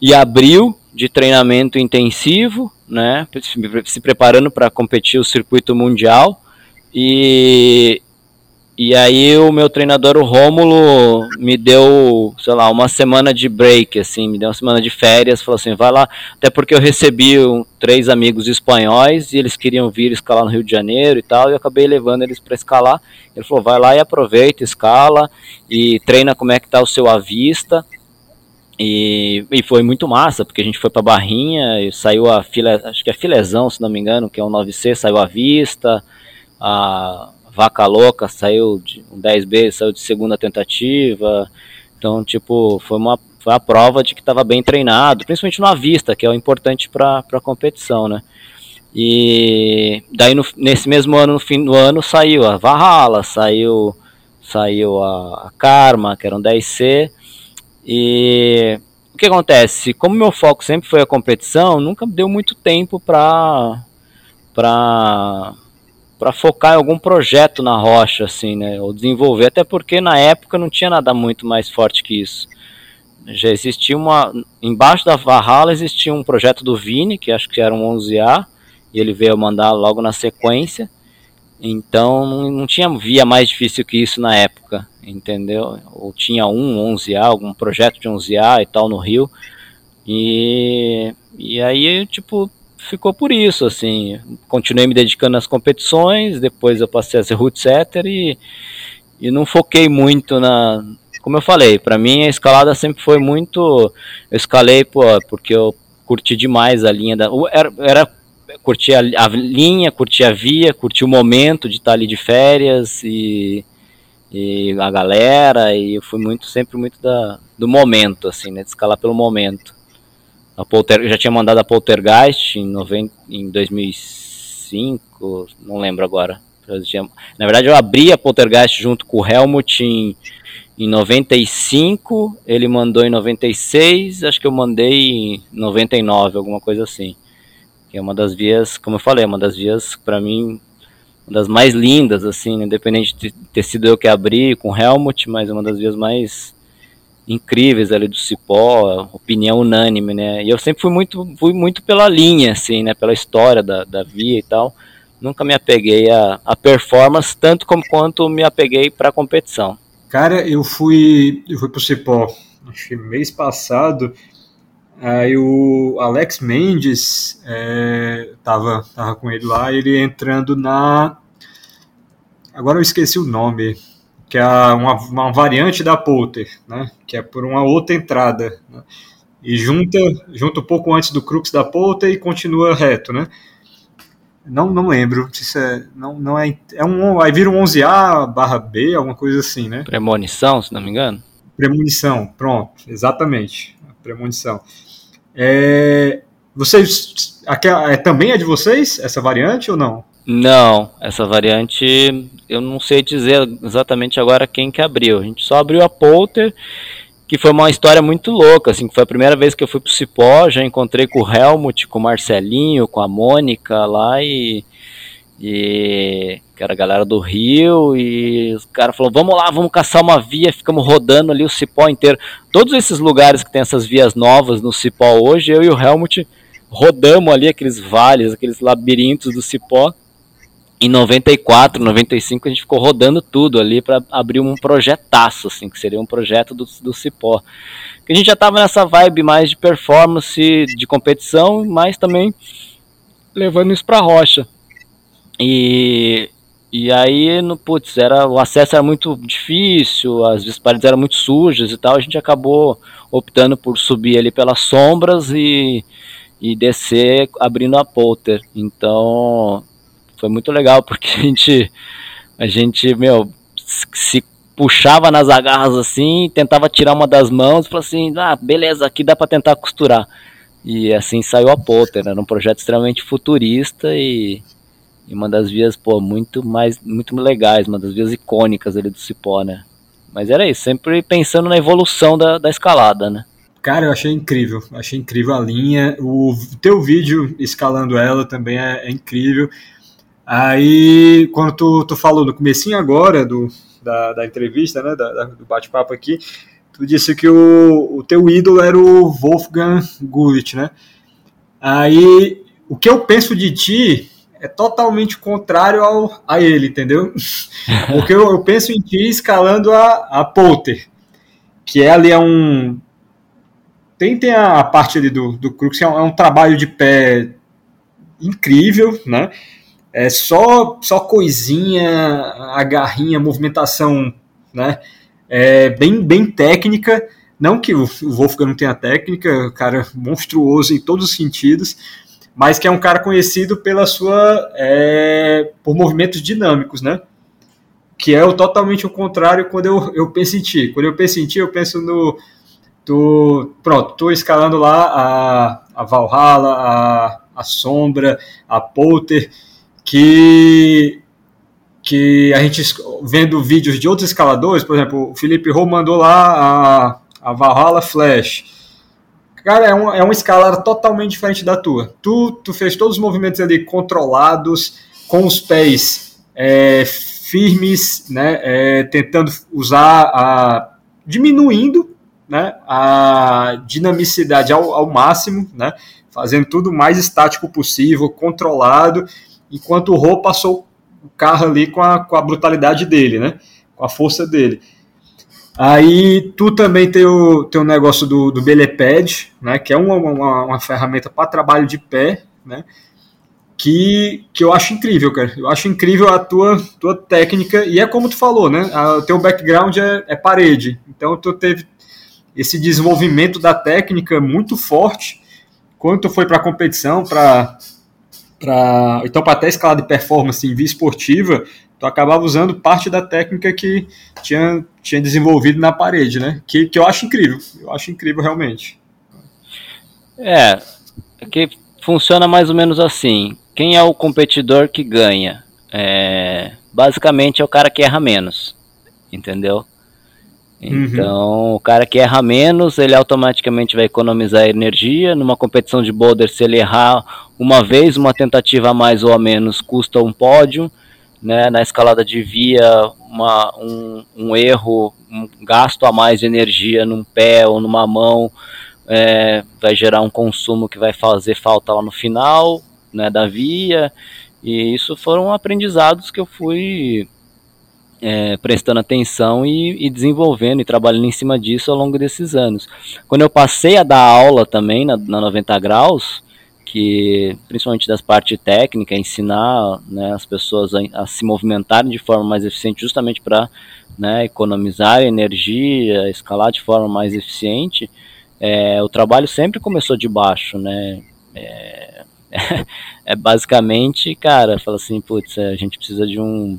Speaker 2: e abril de treinamento intensivo, né? Se preparando para competir o circuito mundial e e aí o meu treinador, o Rômulo, me deu, sei lá, uma semana de break, assim, me deu uma semana de férias, falou assim, vai lá, até porque eu recebi um, três amigos espanhóis e eles queriam vir escalar no Rio de Janeiro e tal, e eu acabei levando eles para escalar. Ele falou, vai lá e aproveita, escala e treina como é que tá o seu avista. E, e foi muito massa, porque a gente foi para Barrinha e saiu a filé, acho que é filezão, se não me engano, que é um 9C, saiu à vista, a Vaca Louca saiu de um 10B, saiu de segunda tentativa. Então, tipo, foi uma foi a prova de que estava bem treinado, principalmente na vista, que é o importante para a competição, né? E daí no, nesse mesmo ano, no fim do ano, saiu a Valhalla, saiu saiu a, a Karma, que era um 10C. E o que acontece? Como meu foco sempre foi a competição, nunca deu muito tempo para para para focar em algum projeto na rocha, assim, né? Ou desenvolver, até porque na época não tinha nada muito mais forte que isso. Já existia uma. Embaixo da Valhalla existia um projeto do Vini, que acho que era um 11A, e ele veio mandar logo na sequência. Então não, não tinha via mais difícil que isso na época, entendeu? Ou tinha um 11A, algum projeto de 11A e tal no Rio. E, e aí, tipo, ficou por isso, assim. Continuei me dedicando às competições, depois eu passei a ser root setter e, e não foquei muito na. Como eu falei, para mim a escalada sempre foi muito. Eu escalei pô, porque eu curti demais a linha da. Era, era curtir a, a, linha, curtir a via, curtir o momento de estar ali de férias e, e a galera, e eu fui muito, sempre muito da, do momento, assim, né, de escalar pelo momento. A Polter, já tinha mandado a Poltergeist em, 90, em 2005, não lembro agora. Na verdade, eu abri a Poltergeist junto com o Helmut em, em 95, ele mandou em 96, acho que eu mandei em 99, alguma coisa assim. Que é uma das vias, como eu falei, uma das vias, para mim, uma das mais lindas, assim, né? independente de ter sido eu que abri com o Helmut, mas uma das vias mais incríveis ali do Cipó, opinião unânime, né? E eu sempre fui muito, fui muito pela linha, assim, né? Pela história da, da via e tal. Nunca me apeguei a, a performance tanto como quanto me apeguei para a competição.
Speaker 1: Cara, eu fui, eu fui pro Cipó, acho que mês passado. Aí o Alex Mendes é, tava, tava com ele lá, ele entrando na. Agora eu esqueci o nome que é uma, uma variante da Polter, né? que é por uma outra entrada. Né? E junta, junta um pouco antes do crux da Polter e continua reto. Né? Não, não lembro. Isso é, não, não é, é um, aí vira um 11A barra B, alguma coisa assim, né?
Speaker 2: Premonição, se não me engano.
Speaker 1: Premonição, pronto, exatamente. Premonição. É, vocês, aquela, é, também é de vocês, essa variante ou não?
Speaker 2: Não, essa variante eu não sei dizer exatamente agora quem que abriu. A gente só abriu a Polter, que foi uma história muito louca, assim, que foi a primeira vez que eu fui pro Cipó, já encontrei com o Helmut, com o Marcelinho, com a Mônica lá e e que era a galera do Rio e os caras falaram, vamos lá, vamos caçar uma via, ficamos rodando ali o Cipó inteiro. Todos esses lugares que tem essas vias novas no Cipó hoje, eu e o Helmut rodamos ali aqueles vales, aqueles labirintos do Cipó em 94, 95 a gente ficou rodando tudo ali para abrir um projetaço, assim, que seria um projeto do, do Cipó. que a gente já tava nessa vibe mais de performance, de competição, mas também levando isso pra rocha. E, e aí, no, putz, era, o acesso era muito difícil, as paredes eram muito sujas e tal, a gente acabou optando por subir ali pelas sombras e, e descer abrindo a polter. Então, foi muito legal, porque a gente, a gente, meu, se puxava nas agarras assim, tentava tirar uma das mãos, falou assim, ah, beleza, aqui dá para tentar costurar. E assim saiu a Potter, era um projeto extremamente futurista e, e, uma das vias, pô, muito mais, muito legais, uma das vias icônicas ali do Cipó, né? Mas era isso, sempre pensando na evolução da, da escalada, né?
Speaker 1: Cara, eu achei incrível, achei incrível a linha, o teu vídeo escalando ela também é, é incrível. Aí, quando tu, tu falou no comecinho agora do, da, da entrevista, né, da, da, do bate-papo aqui, tu disse que o, o teu ídolo era o Wolfgang Gullit, né? Aí, o que eu penso de ti é totalmente contrário ao, a ele, entendeu? <laughs> Porque eu, eu penso em ti escalando a, a Polter, que é ali é um... Tem, tem a, a parte ali do, do Crux, é um, é um trabalho de pé incrível, né? É só só coisinha, a garrinha, movimentação, né? É bem bem técnica. Não que o Wolfgang não tenha técnica, cara monstruoso em todos os sentidos, mas que é um cara conhecido pela sua é, por movimentos dinâmicos, né? Que é o totalmente o contrário quando eu, eu penso em ti. Quando eu penso em ti, eu penso no tu, pronto, tô escalando lá a, a Valhalla, a, a Sombra, a Polter, que que a gente vendo vídeos de outros escaladores, por exemplo, o Felipe Rô mandou lá a, a Valhalla Flash. Cara, é, um, é uma escalada totalmente diferente da tua. Tu, tu fez todos os movimentos ali controlados, com os pés é, firmes, né, é, tentando usar a. diminuindo né, a dinamicidade ao, ao máximo, né, fazendo tudo o mais estático possível, controlado enquanto o Rô passou o carro ali com a, com a brutalidade dele, né? Com a força dele. Aí tu também tem o, tem o negócio do, do Belepad, né? Que é uma, uma, uma ferramenta para trabalho de pé, né? Que, que eu acho incrível, cara. Eu acho incrível a tua, tua técnica, e é como tu falou, né? O teu background é, é parede. Então tu teve esse desenvolvimento da técnica muito forte quando tu foi para a competição, para então para até escala de performance em via esportiva, tu acabava usando parte da técnica que tinha, tinha desenvolvido na parede, né? Que, que eu acho incrível, eu acho incrível realmente.
Speaker 2: É, que funciona mais ou menos assim. Quem é o competidor que ganha? É, basicamente é o cara que erra menos, entendeu? Uhum. Então, uhum. o cara que erra menos, ele automaticamente vai economizar energia. Numa competição de boulder, se ele errar uma vez, uma tentativa a mais ou a menos, custa um pódio. Né? Na escalada de via, uma, um, um erro, um gasto a mais de energia num pé ou numa mão, é, vai gerar um consumo que vai fazer falta lá no final né, da via. E isso foram aprendizados que eu fui é, prestando atenção e, e, desenvolvendo e trabalhando em cima disso ao longo desses anos. Quando eu passei a dar aula também na, na 90 graus, que principalmente das partes técnicas, ensinar né, as pessoas a, a, se movimentarem de forma mais eficiente, justamente para né, economizar energia, escalar de forma mais eficiente, é, o trabalho sempre começou de baixo, né? É, <laughs> é basicamente, cara, fala assim, putz, a gente precisa de um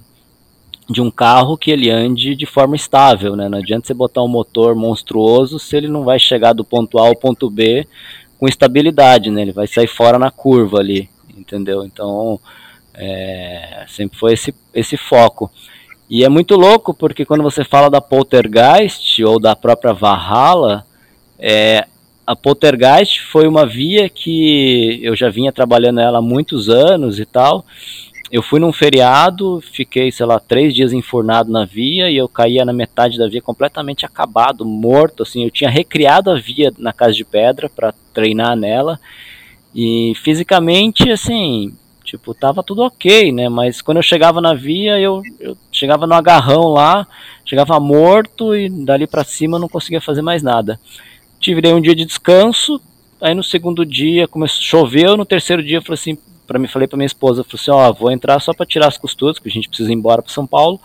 Speaker 2: de um carro que ele ande de forma estável, né? Não adianta você botar um motor monstruoso se ele não vai chegar do ponto A ao ponto B com estabilidade, né? Ele vai sair fora na curva ali, entendeu? Então, é, sempre foi esse, esse foco. E é muito louco porque quando você fala da Poltergeist ou da própria Valhalla, é, a Poltergeist foi uma via que eu já vinha trabalhando ela há muitos anos e tal, eu fui num feriado, fiquei, sei lá, três dias enfurnado na via e eu caía na metade da via completamente acabado, morto, assim. Eu tinha recriado a via na Casa de Pedra para treinar nela e fisicamente, assim, tipo, tava tudo ok, né? Mas quando eu chegava na via, eu, eu chegava no agarrão lá, chegava morto e dali para cima eu não conseguia fazer mais nada tive um dia de descanso, aí no segundo dia começou, choveu, no terceiro dia eu falei assim, para mim falei para minha esposa, falei assim, ó, vou entrar só para tirar as costuras, que a gente precisa ir embora para São Paulo,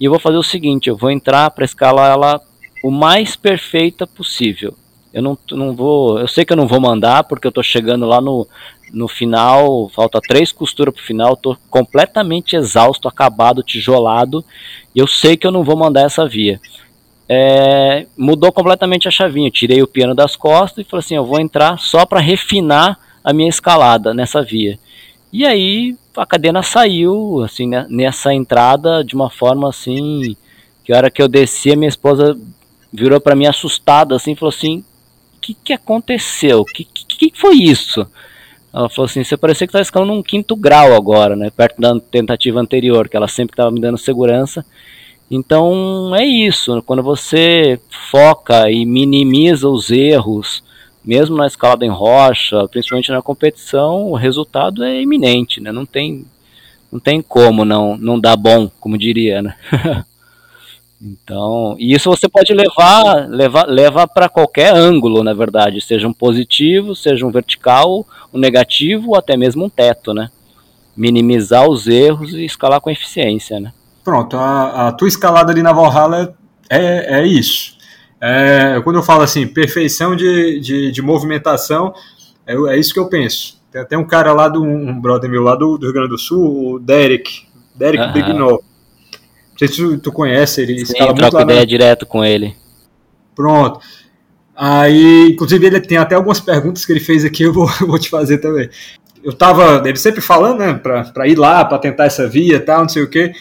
Speaker 2: e eu vou fazer o seguinte, eu vou entrar para escalar ela o mais perfeita possível. Eu não, não vou, eu sei que eu não vou mandar porque eu tô chegando lá no, no final, falta três costuras pro final, tô completamente exausto, acabado, tijolado, e eu sei que eu não vou mandar essa via. É, mudou completamente a chavinha, eu tirei o piano das costas e falei assim, eu vou entrar só para refinar a minha escalada nessa via. E aí a cadena saiu, assim, né, nessa entrada de uma forma assim, que a hora que eu desci, a minha esposa virou para mim assustada, assim, falou assim, o que, que aconteceu? O que, que, que, foi isso? Ela falou assim, você parecia que estava escalando num quinto grau agora, né, perto da tentativa anterior, que ela sempre estava me dando segurança. Então é isso, quando você foca e minimiza os erros, mesmo na escalada em rocha, principalmente na competição, o resultado é iminente, né? Não tem, não tem como não, não dar bom, como diria, né? <laughs> então, e isso você pode levar, levar, levar para qualquer ângulo, na verdade, seja um positivo, seja um vertical, um negativo, ou até mesmo um teto, né? Minimizar os erros e escalar com eficiência, né?
Speaker 1: Pronto, a, a tua escalada ali na Valhalla é, é isso é, quando eu falo assim, perfeição de, de, de movimentação, é, é, isso que eu penso. Tem até um cara lá, do, um brother meu lá do, do Rio Grande do Sul, o Derek, Derek uhum. Bignol. Não sei se tu, tu conhece, ele
Speaker 2: Sim, muito lá ideia na... direto com ele.
Speaker 1: Pronto. Aí, inclusive, ele tem até algumas perguntas que ele fez aqui, <laughs> eu vou, eu vou te fazer também. Eu tava, ele sempre falando, né, pra, pra ir lá, pra tentar essa via e tal, não sei o quê.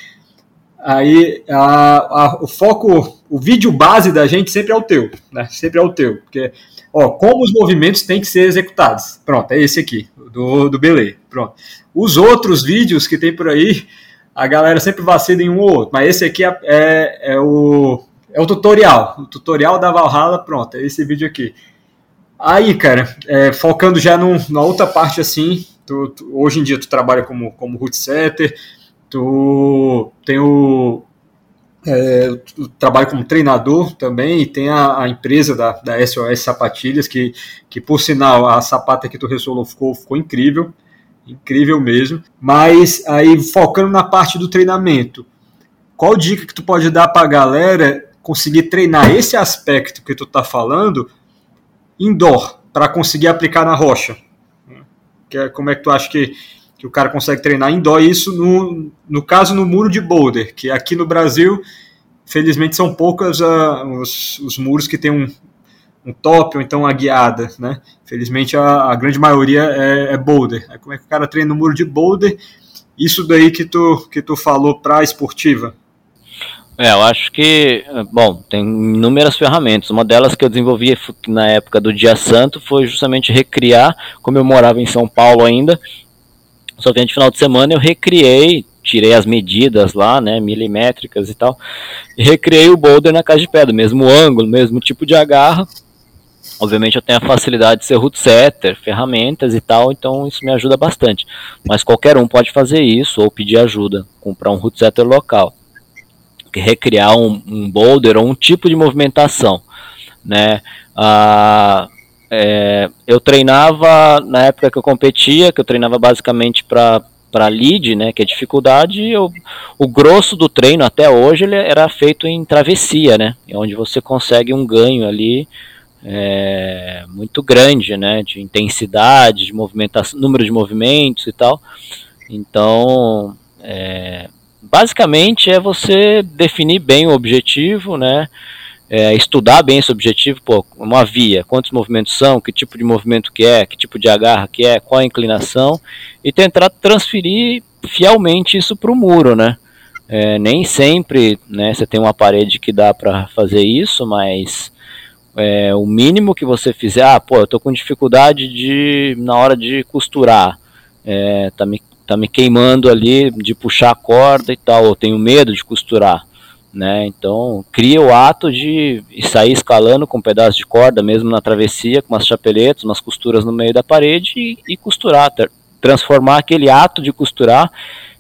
Speaker 1: Aí a, a, o foco, o vídeo base da gente sempre é o teu, né? Sempre é o teu. Porque, ó, como os movimentos têm que ser executados. Pronto, é esse aqui, do, do Belay. Pronto. Os outros vídeos que tem por aí, a galera sempre vacila em um ou outro. Mas esse aqui é, é, é o, é o tutorial. O tutorial da Valhalla, pronto, é esse vídeo aqui. Aí, cara, é, focando já num, na outra parte assim, tu, tu, hoje em dia tu trabalha como, como root setter, Tu tem o, é, trabalho como treinador também e tem a, a, empresa da, da SOS Sapatilhas, que, que por sinal a sapata que tu ressolou ficou, ficou incrível, incrível mesmo. Mas aí focando na parte do treinamento, qual dica que tu pode dar para a galera conseguir treinar esse aspecto que tu tá falando indoor para conseguir aplicar na rocha? Que é, como é que tu acha que que o cara consegue treinar em dó, isso no, no caso no muro de boulder, que aqui no Brasil, felizmente são poucas uh, os, os muros que tem um, um top ou então uma guiada, né? Felizmente a, a grande maioria é, é, boulder. Aí como é que o cara treina no muro de boulder? Isso daí que tu, que tu falou para esportiva.
Speaker 2: É, eu acho que, bom, tem inúmeras ferramentas. Uma delas que eu desenvolvi na época do Dia Santo foi justamente recriar, como eu morava em São Paulo ainda, só que de final de semana eu recriei, tirei as medidas lá, né, milimétricas e tal, e recriei o boulder na casa de pedra, mesmo ângulo, mesmo tipo de agarra. Obviamente eu tenho a facilidade de ser root setter, ferramentas e tal, então isso me ajuda bastante. Mas qualquer um pode fazer isso ou pedir ajuda, comprar um root setter local, recriar um, um boulder ou um tipo de movimentação, né? Ah, é, eu treinava na época que eu competia, que eu treinava basicamente para para lead, né, que é dificuldade, eu, o grosso do treino até hoje ele era feito em travessia, né, onde você consegue um ganho ali é, muito grande, né, de intensidade, de movimentação, número de movimentos e tal. Então, é, basicamente é você definir bem o objetivo, né, é, estudar bem esse objetivo, pô, uma via, quantos movimentos são, que tipo de movimento que é, que tipo de agarra que é, qual a inclinação, e tentar transferir fielmente isso para o muro, né? É, nem sempre né, você tem uma parede que dá para fazer isso, mas é, o mínimo que você fizer, ah, pô, eu tô com dificuldade de na hora de costurar, é, tá, me, tá me queimando ali de puxar a corda e tal, eu tenho medo de costurar né? Então cria o ato de sair escalando com um pedaço de corda, mesmo na travessia, com umas chapeletas, umas costuras no meio da parede e, e costurar, transformar aquele ato de costurar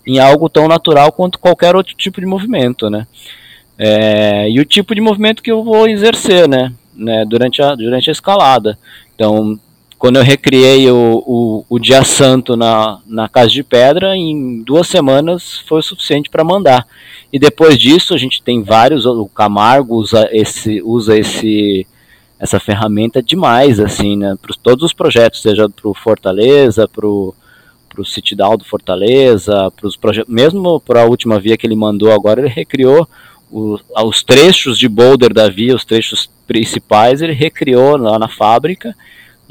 Speaker 2: em algo tão natural quanto qualquer outro tipo de movimento, né? É, e o tipo de movimento que eu vou exercer, né? né, durante, a, durante a escalada. Então, quando eu recriei o, o, o, dia santo na, na Casa de Pedra, em duas semanas foi o suficiente para mandar. E depois disso, a gente tem vários, o Camargo usa, esse, usa esse, essa ferramenta demais, assim, né, para todos os projetos, seja para o Fortaleza, para o para o do Fortaleza, para os projetos, mesmo para a última via que ele mandou agora, ele recriou os trechos de boulder da via, os trechos principais, ele recriou lá na fábrica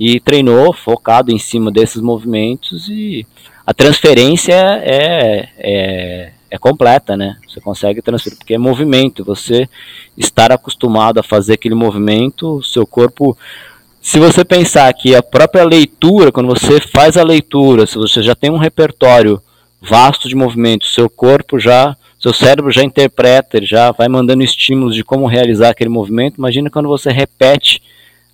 Speaker 2: e treinou focado em cima desses movimentos e a transferência é, é, é completa, né? Você consegue transferir, porque é movimento, você estar acostumado a fazer aquele movimento, o seu corpo se você pensar que a própria leitura, quando você faz a leitura, se você já tem um repertório vasto de movimentos, seu corpo já, seu cérebro já interpreta, ele já vai mandando estímulos de como realizar aquele movimento. Imagina quando você repete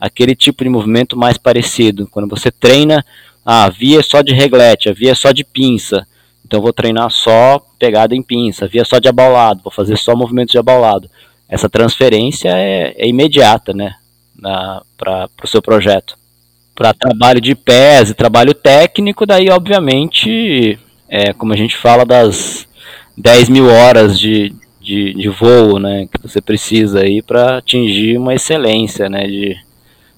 Speaker 2: aquele tipo de movimento mais parecido. Quando você treina, ah, a via é só de reglete, a via é só de pinça. Então vou treinar só pegada em pinça, via só de abaulado, vou fazer só movimentos de abaulado. Essa transferência é, é imediata, né? para o seu projeto. Para trabalho de pés e trabalho técnico, daí obviamente, é, como a gente fala das 10 mil horas de, de, de voo né, que você precisa aí para atingir uma excelência né, de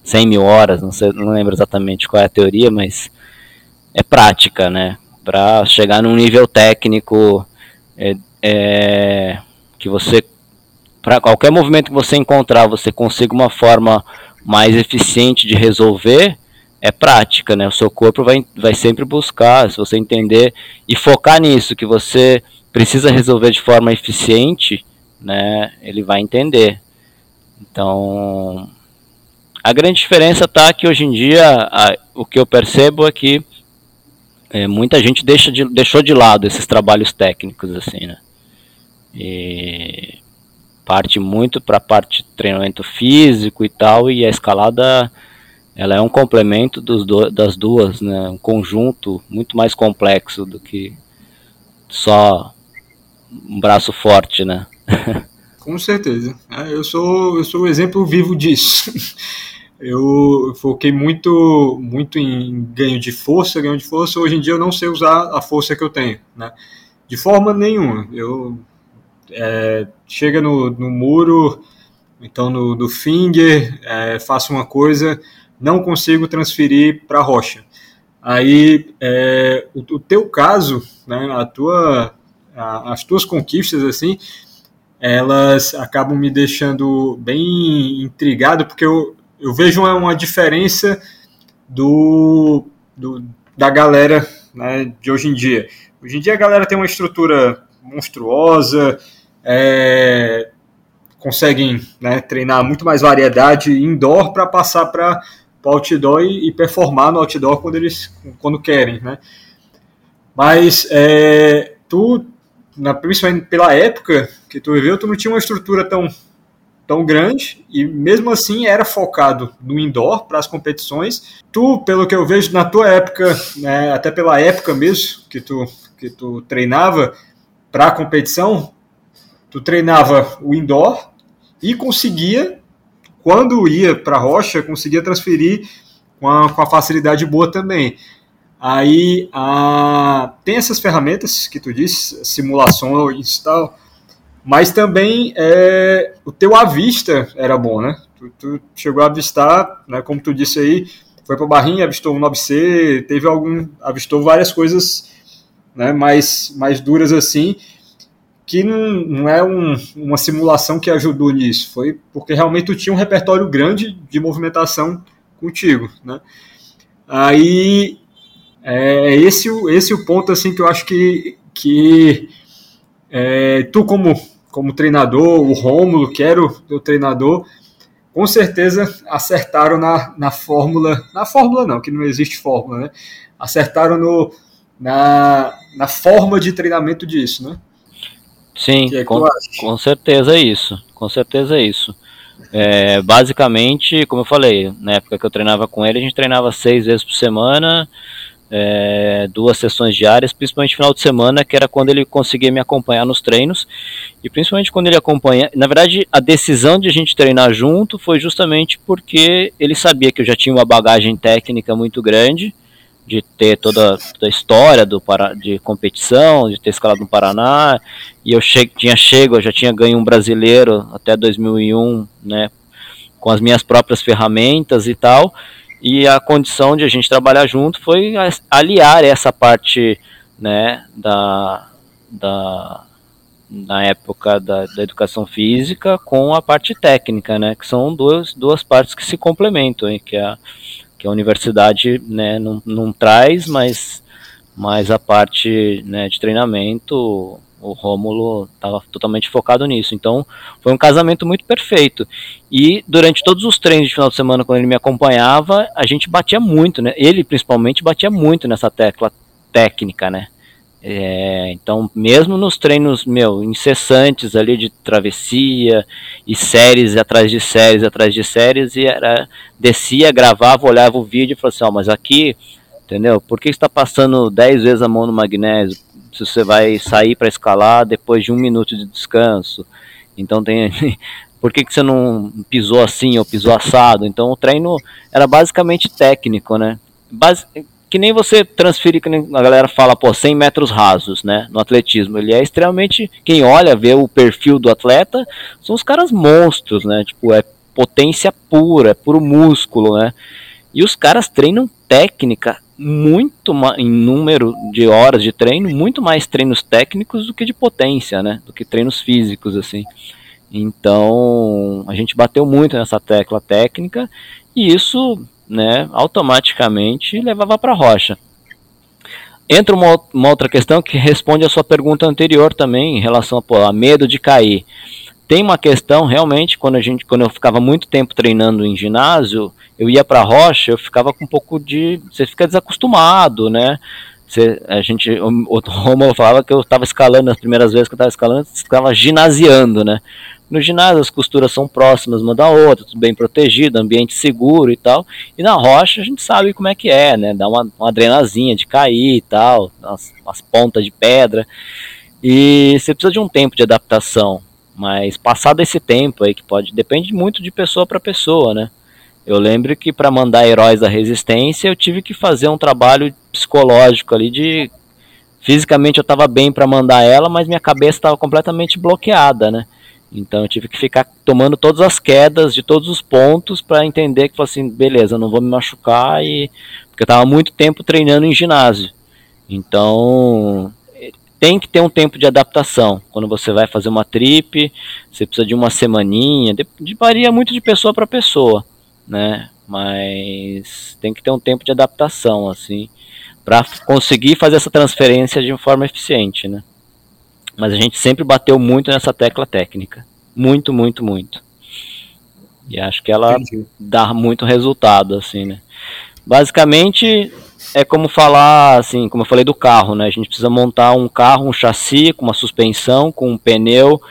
Speaker 2: 100 mil horas, não, sei, não lembro exatamente qual é a teoria, mas é prática, né? Para chegar num nível técnico é, é, que você para qualquer movimento que você encontrar, você consiga uma forma mais eficiente de resolver, é prática, né? O seu corpo vai, vai sempre buscar, se você entender e focar nisso, que você precisa resolver de forma eficiente, né? Ele vai entender. Então, a grande diferença está que hoje em dia, a, o que eu percebo é que é, muita gente deixa de, deixou de lado esses trabalhos técnicos, assim, né? E parte muito para a parte de treinamento físico e tal, e a escalada ela é um complemento do, das duas, né? um conjunto muito mais complexo do que só um braço forte, né? <laughs>
Speaker 1: Com certeza. É, eu sou eu sou o exemplo vivo disso. <laughs> Eu foquei muito muito em ganho de força, ganho de força. Hoje em dia eu não sei usar a força que eu tenho, né? De forma nenhuma. Eu é, chega no, no, muro, então no, no finger, é, faço uma coisa, não consigo transferir para rocha. Aí, é, o, o, teu caso, né, a tua, a, as tuas conquistas, assim, elas acabam me deixando bem intrigado, porque eu, eu vejo uma, uma diferença do, do, da galera né, de hoje em dia. Hoje em dia a galera tem uma estrutura monstruosa, é, conseguem né, treinar muito mais variedade indoor para passar para o outdoor e, e, performar no outdoor quando eles quando querem, né? Mas é, tu, na, principalmente pela época que tu viveu, tu não tinha uma estrutura tão tão grande e mesmo assim era focado no indoor para as competições. Tu, pelo que eu vejo na tua época, né, até pela época mesmo que tu que tu treinava para a competição, tu treinava o indoor e conseguia, quando ia para a rocha, conseguia transferir com a, com a facilidade boa também. Aí a, tem essas ferramentas que tu disse, simulações e tal, mas também é, o teu avista era bom, né? Tu, tu, chegou a avistar, né, como tu disse aí, foi para Barrinha, avistou um 9C, teve algum, avistou várias coisas né, mais, mais duras assim, que não, não é um, uma simulação que ajudou nisso, foi porque realmente tu tinha um repertório grande de movimentação contigo, né? Aí é esse, esse o ponto assim que eu acho que, que é, tu como, como treinador, o Rômulo, que era o teu treinador, com certeza acertaram na, na fórmula, na fórmula não, que não existe fórmula, né? Acertaram no, na, na forma de treinamento disso, né?
Speaker 2: Sim, é com, com certeza é isso. Com certeza é isso. É, basicamente, como eu falei, na época que eu treinava com ele, a gente treinava seis vezes por semana, é, duas sessões diárias, principalmente final de semana, que era quando ele conseguia me acompanhar nos treinos, e principalmente quando ele acompanha. Na verdade, a decisão de a gente treinar junto foi justamente porque ele sabia que eu já tinha uma bagagem técnica muito grande, de ter toda, toda a história do de competição, de ter escalado no Paraná, e eu che tinha chego, eu já tinha ganho um brasileiro até 2001, né, com as minhas próprias ferramentas e tal, e a condição de a gente trabalhar junto foi aliar essa parte, né, da, da na época da, da educação física com a parte técnica, né, que são duas, duas partes que se complementam, hein, que é a que a universidade né, não, não traz, mas, mas a parte né, de treinamento, o Rômulo estava totalmente focado nisso. Então foi um casamento muito perfeito. E durante todos os treinos de final de semana, quando ele me acompanhava, a gente batia muito, né? Ele principalmente batia muito nessa tecla técnica, né? É, então, mesmo nos treinos, meu, incessantes ali de travessia e séries atrás de séries atrás de séries, e era, descia, gravava, olhava o vídeo e falava assim: Ó, oh, mas aqui, entendeu? Por que está passando 10 vezes a mão no magnésio? Se você vai sair para escalar depois de um minuto de descanso. Então, tem. <laughs> Por que, que você não pisou assim ou pisou assado? Então, o treino era basicamente técnico, né? Basi que nem você transferir, que a galera fala, pô, 100 metros rasos, né, no atletismo. Ele é extremamente, quem olha, vê o perfil do atleta, são os caras monstros, né, tipo, é potência pura, é puro músculo, né, e os caras treinam técnica muito em número de horas de treino, muito mais treinos técnicos do que de potência, né, do que treinos físicos, assim. Então, a gente bateu muito nessa tecla técnica, e isso né, automaticamente levava para rocha. Entra uma, uma, outra questão que responde a sua pergunta anterior também, em relação a, pô, a medo de cair. Tem uma questão realmente quando a gente, quando eu ficava muito tempo treinando em ginásio, eu ia para rocha, eu ficava com um pouco de, você fica desacostumado, né? Você, a gente, o, o Romulo falava que eu estava escalando, as primeiras vezes que eu estava escalando, estava ginasiando, né? No ginásio as costuras são próximas uma da outra, tudo bem protegido, ambiente seguro e tal. E na rocha a gente sabe como é que é, né? Dá uma, uma adrenazinha de cair e tal, as, as pontas de pedra. E você precisa de um tempo de adaptação. Mas passado esse tempo aí, que pode. Depende muito de pessoa para pessoa, né? Eu lembro que para mandar heróis da resistência eu tive que fazer um trabalho psicológico ali de. Fisicamente eu estava bem para mandar ela, mas minha cabeça estava completamente bloqueada, né? Então eu tive que ficar tomando todas as quedas de todos os pontos para entender que assim, beleza, não vou me machucar e porque eu estava muito tempo treinando em ginásio. Então tem que ter um tempo de adaptação. Quando você vai fazer uma trip, você precisa de uma semaninha, de, varia muito de pessoa para pessoa, né? Mas tem que ter um tempo de adaptação assim para conseguir fazer essa transferência de forma eficiente, né? Mas a gente sempre bateu muito nessa tecla técnica. Muito, muito, muito. E acho que ela Entendi. dá muito resultado, assim, né? Basicamente, é como falar, assim, como eu falei do carro, né? A gente precisa montar um carro, um chassi com uma suspensão, com um pneu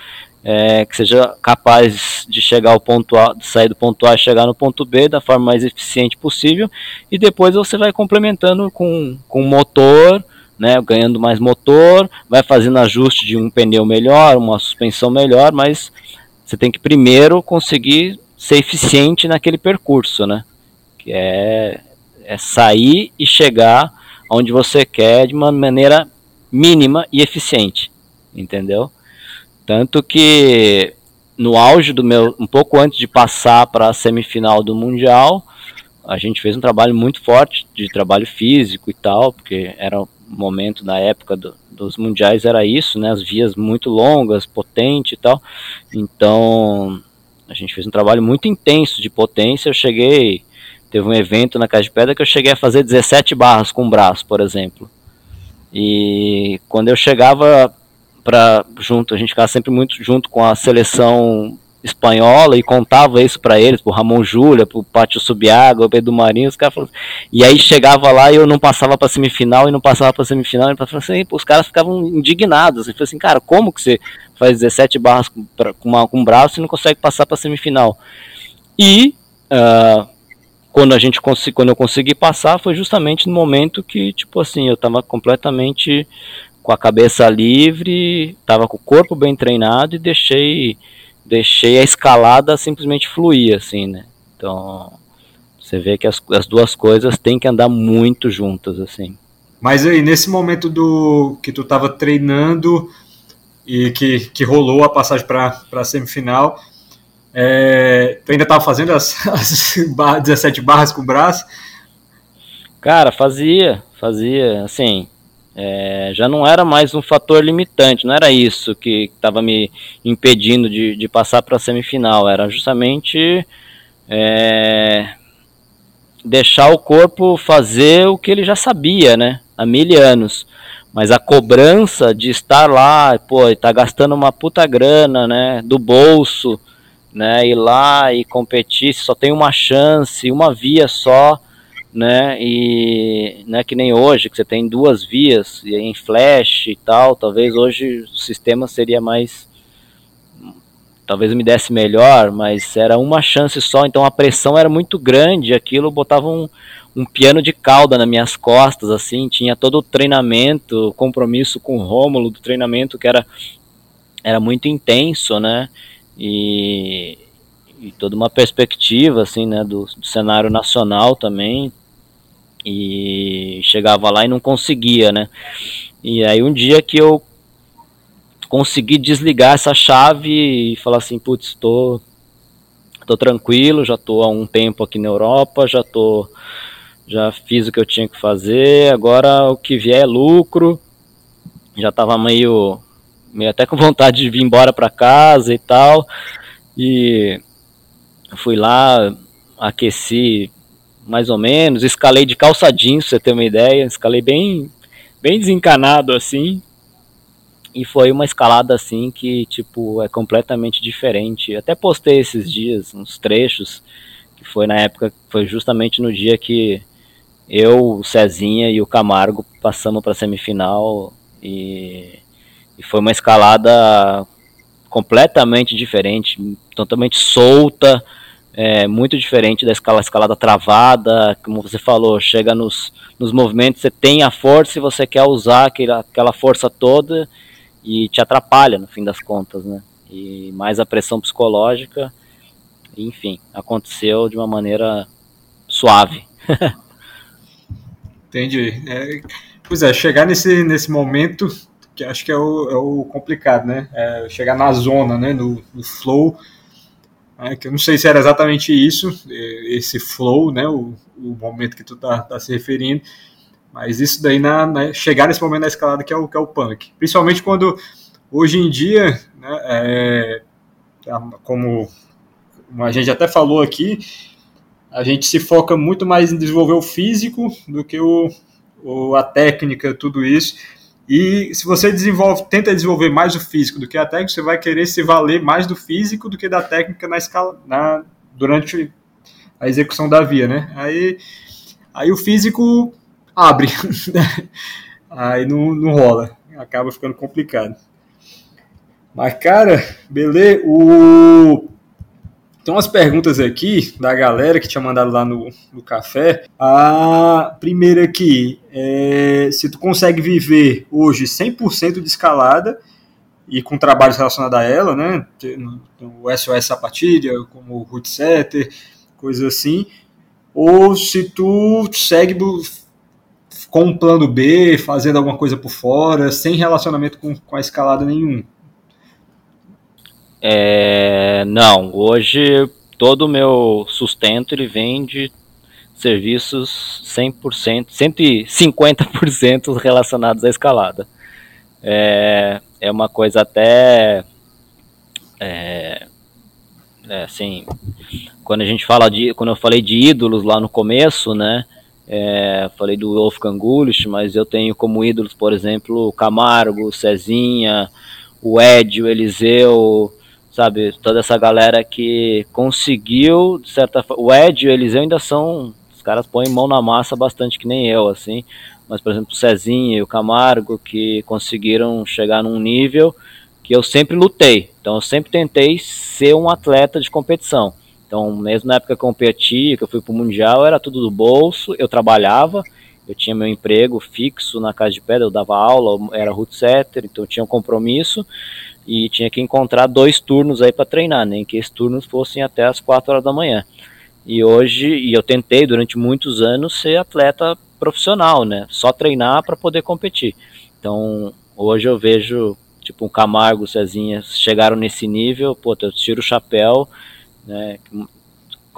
Speaker 2: é, que seja capaz de chegar ao ponto A, sair do ponto A e chegar no ponto B da forma mais eficiente possível. E depois você vai complementando com, com motor, né, ganhando mais motor, vai fazendo ajuste de um pneu melhor, uma suspensão melhor, mas você tem que primeiro conseguir ser eficiente naquele percurso, né? Que é, é sair e chegar onde você quer de uma maneira mínima e eficiente, entendeu? Tanto que no auge do meu, um pouco antes de passar para a semifinal do mundial, a gente fez um trabalho muito forte de trabalho físico e tal, porque era momento na época do, dos mundiais era isso, né? As vias muito longas, potente e tal. Então a gente fez um trabalho muito intenso de potência. Eu cheguei, teve um evento na Casa de Pedra que eu cheguei a fazer 17 barras com o braço, por exemplo. E quando eu chegava para junto, a gente ficava sempre muito junto com a seleção espanhola e contava isso para eles, pro Ramon Júlia, pro Pátio Subiaga, o Pedro Marinho, os caras falavam, e aí chegava lá e eu não passava para semifinal e não passava para semifinal, e assim, os caras ficavam indignados, e assim, cara, como que você faz 17 barras com, com, uma, com um braço e não consegue passar para semifinal? E uh, quando a gente consegui, quando eu consegui passar foi justamente no momento que, tipo assim, eu estava completamente com a cabeça livre, estava com o corpo bem treinado e deixei deixei a escalada simplesmente fluir assim, né? Então, você vê que as, as duas coisas têm que andar muito juntas assim.
Speaker 1: Mas aí, nesse momento do que tu estava treinando e que, que rolou a passagem para a semifinal, é, tu ainda estava fazendo as, <laughs> as 17 barras com o braço?
Speaker 2: Cara, fazia, fazia, assim, é, já não era mais um fator limitante, não era isso que estava me impedindo de, de passar para a semifinal, era justamente é, deixar o corpo fazer o que ele já sabia, né, há mil anos. Mas a cobrança de estar lá, pô, tá gastando uma puta grana, né, do bolso, né, ir lá e competir, só tem uma chance, uma via só, né? E não é que nem hoje, que você tem duas vias em flash e tal. Talvez hoje o sistema seria mais. Talvez me desse melhor, mas era uma chance só, então a pressão era muito grande. Aquilo botava um, um piano de cauda nas minhas costas, assim. Tinha todo o treinamento, compromisso com o Rômulo do treinamento que era, era muito intenso, né? E, e toda uma perspectiva assim, né, do, do, cenário nacional também. E chegava lá e não conseguia, né? E aí um dia que eu consegui desligar essa chave e falar assim, putz, tô, tô tranquilo, já tô há um tempo aqui na Europa, já tô já fiz o que eu tinha que fazer, agora o que vier é lucro. Já tava meio meio até com vontade de vir embora para casa e tal. E fui lá, aqueci mais ou menos, escalei de calçadinho, pra você ter uma ideia, escalei bem, bem desencanado assim. E foi uma escalada assim que, tipo, é completamente diferente. Até postei esses dias uns trechos, que foi na época, foi justamente no dia que eu, o Cezinha e o Camargo passamos para semifinal e, e foi uma escalada completamente diferente, totalmente solta, é, muito diferente da escala, escalada travada, como você falou, chega nos, nos movimentos, você tem a força e você quer usar aquela, aquela força toda e te atrapalha no fim das contas, né? E mais a pressão psicológica, enfim, aconteceu de uma maneira suave. <laughs>
Speaker 1: Entendi. É, pois é, chegar nesse, nesse momento que acho que é o, é o complicado, né? É chegar na zona, né? No, no flow, né? que eu não sei se era exatamente isso, esse flow, né? O, o momento que tu tá, tá se referindo, mas isso daí na, na, chegar nesse momento da escalada que é o que é o punk, principalmente quando hoje em dia, né? É, como a gente até falou aqui, a gente se foca muito mais em desenvolver o físico do que o, o a técnica, tudo isso. E se você desenvolve, tenta desenvolver mais o físico do que a técnica, você vai querer se valer mais do físico do que da técnica na escala, na, durante a execução da via, né? Aí, aí o físico abre, <laughs> aí não, não rola, acaba ficando complicado. Mas, cara, beleza, o tem umas perguntas aqui da galera que tinha mandado lá no, no café. A primeira aqui é se tu consegue viver hoje 100% de escalada e com trabalhos relacionados a ela, né? O SOS Sapatilha, como o Root Setter, coisas assim. Ou se tu segue com um plano B, fazendo alguma coisa por fora, sem relacionamento com, com a escalada nenhum.
Speaker 2: É, não, hoje todo o meu sustento ele vem de serviços 100%, 150% relacionados à escalada. É, é uma coisa até é, é, assim, quando a gente fala de, quando eu falei de ídolos lá no começo, né, é, falei do Wolfgang Gulich, mas eu tenho como ídolos, por exemplo, Camargo, Cezinha, o Ed, o Eliseu, sabe? Toda essa galera que conseguiu, de certa forma. O Ed e o Eliseu ainda são. Os caras põem mão na massa bastante que nem eu, assim. Mas, por exemplo, o Cezinha e o Camargo, que conseguiram chegar num nível que eu sempre lutei. Então, eu sempre tentei ser um atleta de competição. Então, mesmo na época que eu competi, que eu fui para o Mundial, era tudo do bolso, eu trabalhava, eu tinha meu emprego fixo na Casa de Pedra, eu dava aula, era root setter, então eu tinha um compromisso e tinha que encontrar dois turnos aí para treinar, nem que esses turnos fossem até as 4 horas da manhã. E hoje, e eu tentei durante muitos anos ser atleta profissional, né? Só treinar para poder competir. Então, hoje eu vejo, tipo, um Camargo, Cezinha, chegaram nesse nível, pô, eu tiro o chapéu, né?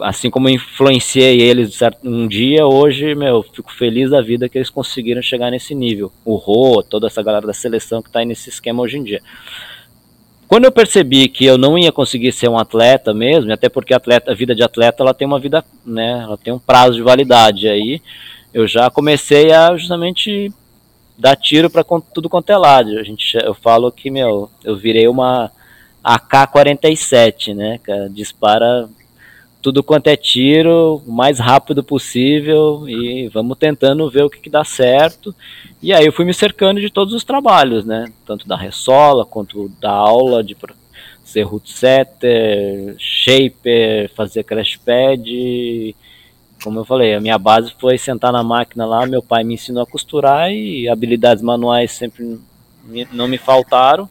Speaker 2: Assim como influenciei eles um dia, hoje, meu, fico feliz da vida que eles conseguiram chegar nesse nível. O Rô, toda essa galera da seleção que está aí nesse esquema hoje em dia. Quando eu percebi que eu não ia conseguir ser um atleta mesmo, até porque atleta, a vida de atleta ela tem uma vida, né, ela tem um prazo de validade aí, eu já comecei a justamente dar tiro para tudo quanto é lado. A gente, eu falo que meu, eu virei uma AK-47, né, cara, dispara tudo quanto é tiro, o mais rápido possível e vamos tentando ver o que, que dá certo. E aí eu fui me cercando de todos os trabalhos, né? Tanto da ressola quanto da aula de ser root setter, shaper, fazer crash pad. Como eu falei, a minha base foi sentar na máquina lá, meu pai me ensinou a costurar e habilidades manuais sempre não me faltaram.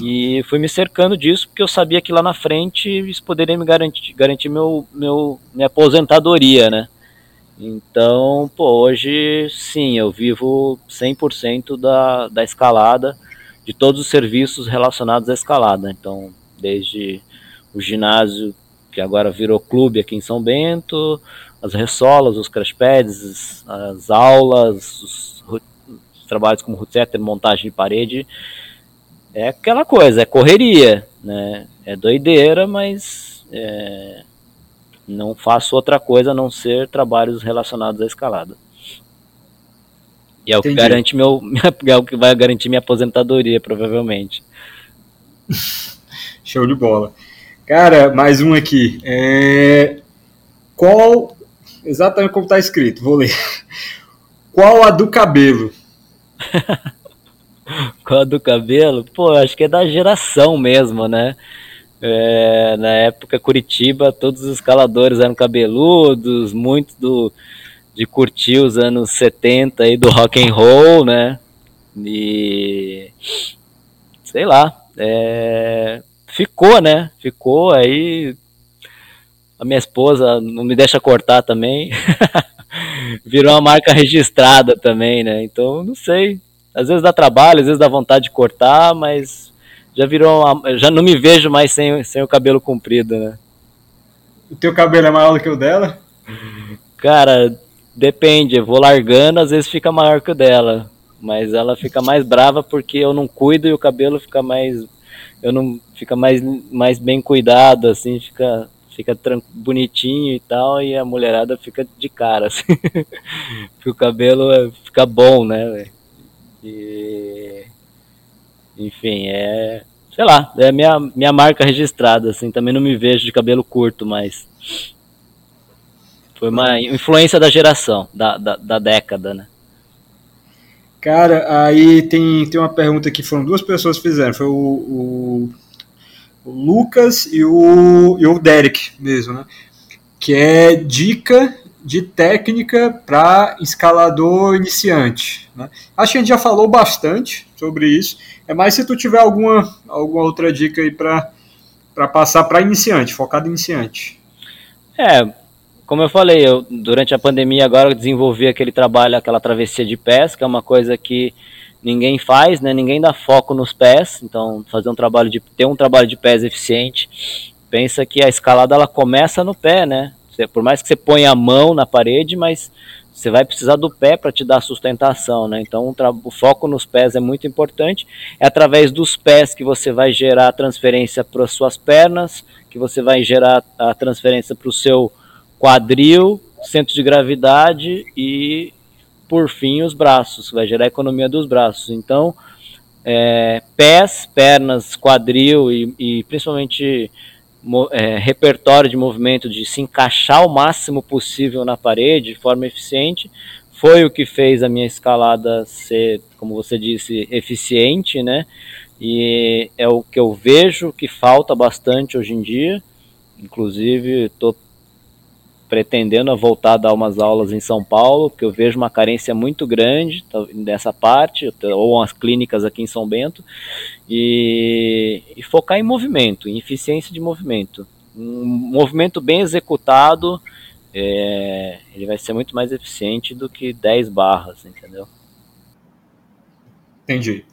Speaker 2: E fui me cercando disso porque eu sabia que lá na frente isso poderia me garantir, garantir meu, meu, minha aposentadoria, né? Então, pô, hoje sim, eu vivo 100% da, da escalada, de todos os serviços relacionados à escalada. Então, desde o ginásio, que agora virou clube aqui em São Bento, as ressolas, os crash pads, as aulas, os, os trabalhos como root montagem de parede, é aquela coisa, é correria, né? É doideira, mas é, não faço outra coisa a não ser trabalhos relacionados à escalada. E é o que garante meu, <laughs> é o que vai garantir minha aposentadoria, provavelmente. <laughs>
Speaker 1: Show de bola. Cara, mais um aqui. É... Qual, exatamente como está escrito, vou ler. <laughs> Qual a do cabelo?
Speaker 2: A do cabelo? Pô, acho que é da geração mesmo, né? É, na época, Curitiba, todos os escaladores eram cabeludos, muito do, de curtir os anos 70 aí do rock and roll, né? E sei lá, é, ficou, né? Ficou aí. A minha esposa não me deixa cortar também. <laughs> Virou uma marca registrada também, né? Então, não sei. Às vezes dá trabalho, às vezes dá vontade de cortar, mas já virou uma, já não me vejo mais sem, sem o cabelo comprido, né?
Speaker 1: O teu cabelo é maior do que o dela?
Speaker 2: Cara, depende, eu vou largando, às vezes fica maior que o dela, mas ela fica mais brava porque eu não cuido e o cabelo fica mais eu não fica mais mais bem cuidado assim, fica fica bonitinho e tal, e a mulherada fica de cara, assim. <laughs> o cabelo é, fica bom, né, véio? E, enfim, é. Sei lá, é minha, minha marca registrada, assim, também não me vejo de cabelo curto, mas. Foi uma influência da geração, da, da, da década, né?
Speaker 1: Cara, aí tem, tem uma pergunta que foram duas pessoas que fizeram. Foi o, o, o, Lucas e o, e o Derek mesmo, né? Que é dica de técnica para escalador iniciante. Né? Acho que a gente já falou bastante sobre isso. É mais se tu tiver alguma, alguma outra dica aí para passar para iniciante, focado em iniciante.
Speaker 2: É, como eu falei, eu, durante a pandemia agora eu desenvolvi aquele trabalho, aquela travessia de pés, que é uma coisa que ninguém faz, né? Ninguém dá foco nos pés. Então, fazer um trabalho de ter um trabalho de pés eficiente, pensa que a escalada ela começa no pé, né? Por mais que você ponha a mão na parede, mas você vai precisar do pé para te dar sustentação, né? Então o, foco nos pés é muito importante. É através dos pés que você vai gerar a transferência para as suas pernas, que você vai gerar a transferência para o seu quadril, centro de gravidade e, por fim, os braços. Vai gerar a economia dos braços. Então, é, pés, pernas, quadril e, e principalmente é, repertório de movimento de se encaixar o máximo possível na parede de forma eficiente foi o que fez a minha escalada ser, como você disse, eficiente, né? E é o que eu vejo que falta bastante hoje em dia. inclusive estou pretendendo voltar a dar umas aulas em São Paulo, porque eu vejo uma carência muito grande dessa parte, ou as clínicas aqui em São Bento, e, e focar em movimento, em eficiência de movimento. Um movimento bem executado, é, ele vai ser muito mais eficiente do que 10 barras, entendeu?
Speaker 1: Entendi.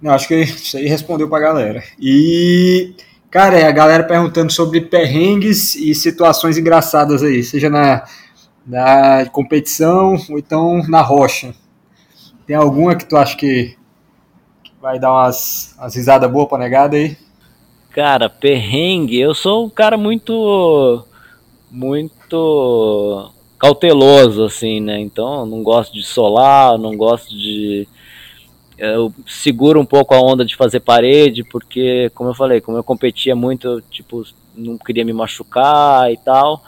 Speaker 1: Não, acho que isso aí respondeu pra galera. E Cara, é a galera perguntando sobre perrengues e situações engraçadas aí, seja na, na competição ou então na rocha. Tem alguma que tu acha que, vai dar umas, umas risadas boas pra negada aí?
Speaker 2: Cara, perrengue, eu sou um cara muito. muito cauteloso, assim, né? Então, não gosto de solar, não gosto de eu seguro um pouco a onda de fazer parede, porque, como eu falei, como eu competia muito, eu, tipo, não queria me machucar e tal.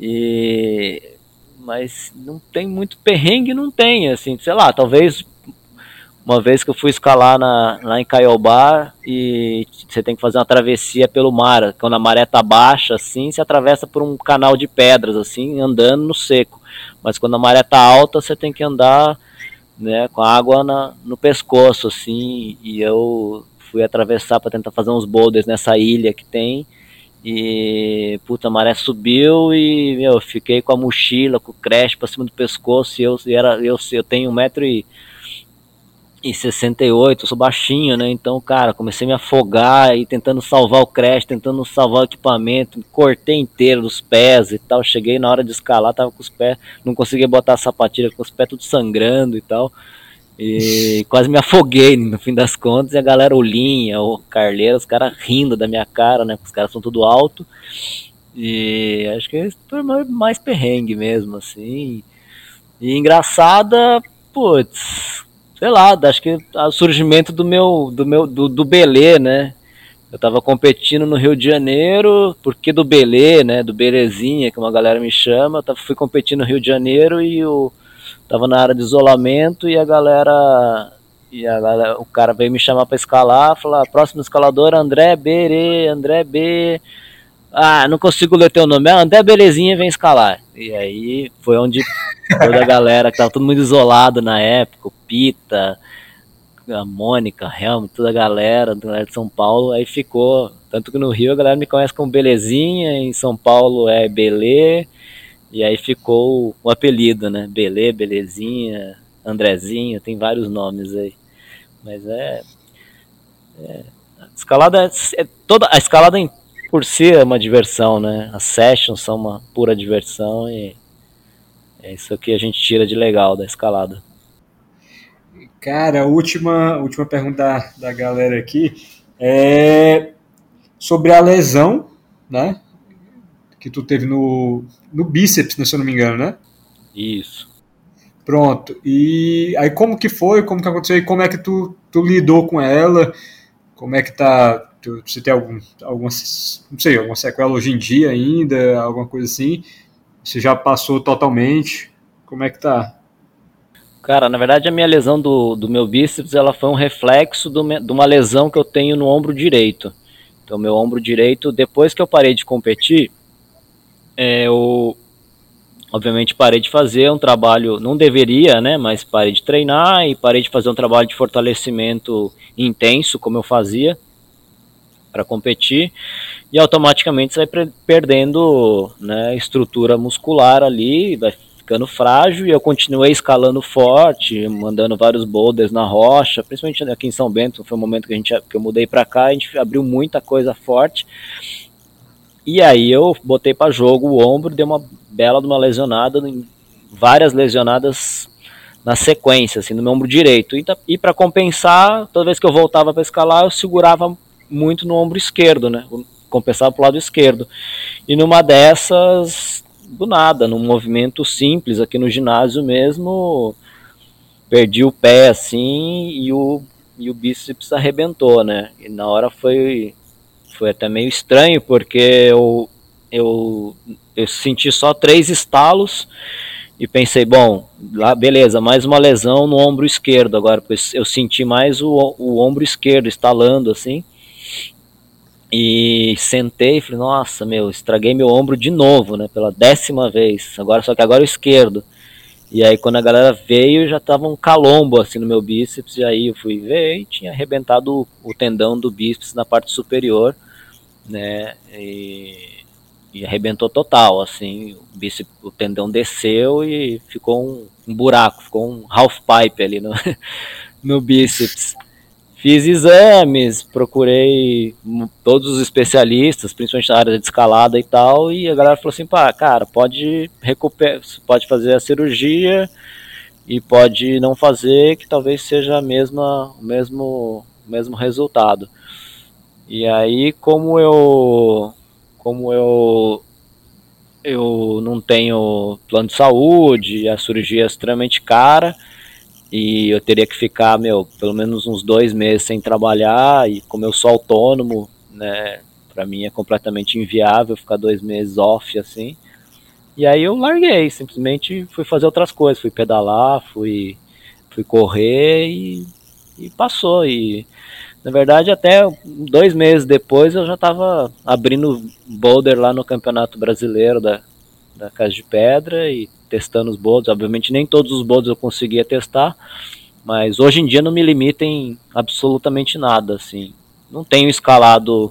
Speaker 2: E mas não tem muito perrengue, não tem, assim, sei lá, talvez uma vez que eu fui escalar na, lá em Caiobá e você tem que fazer uma travessia pelo mar, quando a maré tá baixa, assim, você atravessa por um canal de pedras, assim, andando no seco. Mas quando a maré tá alta, você tem que andar né, com a água na, no pescoço, assim, e eu fui atravessar para tentar fazer uns boulders nessa ilha que tem, e puta, a maré subiu e meu, fiquei com a mochila, com o creche pra cima do pescoço. E eu, e era, eu, eu tenho 1,80m em 68, eu sou baixinho, né? Então, cara, comecei a me afogar e tentando salvar o creche, tentando salvar o equipamento, cortei inteiro dos pés e tal. Cheguei na hora de escalar, tava com os pés, não conseguia botar a sapatilha, com os pés tudo sangrando e tal. E <laughs> quase me afoguei no fim das contas. E a galera, o Linha, o Carleiro, os caras rindo da minha cara, né? Os caras são tudo alto. E acho que é mais perrengue mesmo, assim. E engraçada, putz, sei lá, acho que o surgimento do meu, do meu, do, do Belê, né? Eu tava competindo no Rio de Janeiro, porque do Belê, né? Do Belezinha, que uma galera me chama. Eu fui competindo no Rio de Janeiro e eu tava na área de isolamento e a galera. E a galera, o cara veio me chamar para escalar, falar, próximo escalador, André Berê, André B. Ah, não consigo ler teu nome. Ah, André Belezinha vem escalar. E aí foi onde toda a galera, que tava todo mundo isolado na época, o Pita, a Mônica, Helm, toda a galera, a galera de São Paulo, aí ficou. Tanto que no Rio a galera me conhece como Belezinha, em São Paulo é Belê, e aí ficou o apelido, né? Belê, Belezinha, Andrezinho, tem vários nomes aí. Mas é. é escalada é, é, toda a escalada em, por si é uma diversão, né? As sessions são uma pura diversão e é isso que a gente tira de legal da escalada.
Speaker 1: Cara, a última, última pergunta da, da galera aqui é sobre a lesão, né? Que tu teve no, no bíceps, né, se eu não me engano, né?
Speaker 2: Isso.
Speaker 1: Pronto. E aí como que foi? Como que aconteceu? E como é que tu, tu lidou com ela? Como é que tá? Tu, você tem algum, alguma, não sei, alguma sequela hoje em dia ainda? Alguma coisa assim? Você já passou totalmente? Como é que tá?
Speaker 2: Cara, na verdade a minha lesão do, do meu bíceps ela foi um reflexo do, de uma lesão que eu tenho no ombro direito. Então meu ombro direito, depois que eu parei de competir, é, eu obviamente parei de fazer um trabalho, não deveria, né, mas parei de treinar e parei de fazer um trabalho de fortalecimento intenso como eu fazia para competir e automaticamente você vai perdendo né, estrutura muscular ali, vai ficando frágil e eu continuei escalando forte, mandando vários boulders na rocha, principalmente aqui em São Bento, foi o momento que a gente que eu mudei para cá, a gente abriu muita coisa forte. E aí eu botei para jogo o ombro, dei uma bela de uma lesionada, várias lesionadas na sequência, assim, no meu ombro direito. E, e para compensar, toda vez que eu voltava para escalar, eu segurava muito no ombro esquerdo, né? compensava para o lado esquerdo. E numa dessas, do nada, num movimento simples aqui no ginásio mesmo, perdi o pé assim e o, e o bíceps arrebentou, né? E na hora foi, foi até meio estranho, porque eu, eu, eu senti só três estalos e pensei, bom, lá beleza, mais uma lesão no ombro esquerdo. Agora eu senti mais o, o ombro esquerdo estalando assim. E sentei e falei, nossa, meu, estraguei meu ombro de novo, né? Pela décima vez. Agora, só que agora o esquerdo. E aí quando a galera veio, já tava um calombo assim no meu bíceps, e aí eu fui ver e tinha arrebentado o, o tendão do bíceps na parte superior, né? E, e arrebentou total, assim, o, bíceps, o tendão desceu e ficou um, um buraco, ficou um half pipe ali no, <laughs> no bíceps. Fiz exames, procurei todos os especialistas, principalmente na área de escalada e tal, e a galera falou assim, pá, cara, pode recuperar, pode fazer a cirurgia e pode não fazer, que talvez seja a mesma, o mesmo, o mesmo resultado. E aí, como eu, como eu, eu não tenho plano de saúde, a cirurgia é extremamente cara, e eu teria que ficar, meu, pelo menos uns dois meses sem trabalhar e como eu sou autônomo, né, para mim é completamente inviável ficar dois meses off assim. E aí eu larguei, simplesmente fui fazer outras coisas, fui pedalar, fui, fui correr e, e passou. E na verdade até dois meses depois eu já estava abrindo boulder lá no Campeonato Brasileiro da, da Casa de Pedra e testando os bodes. Obviamente nem todos os bodes eu conseguia testar, mas hoje em dia não me limitem absolutamente nada, assim. Não tenho escalado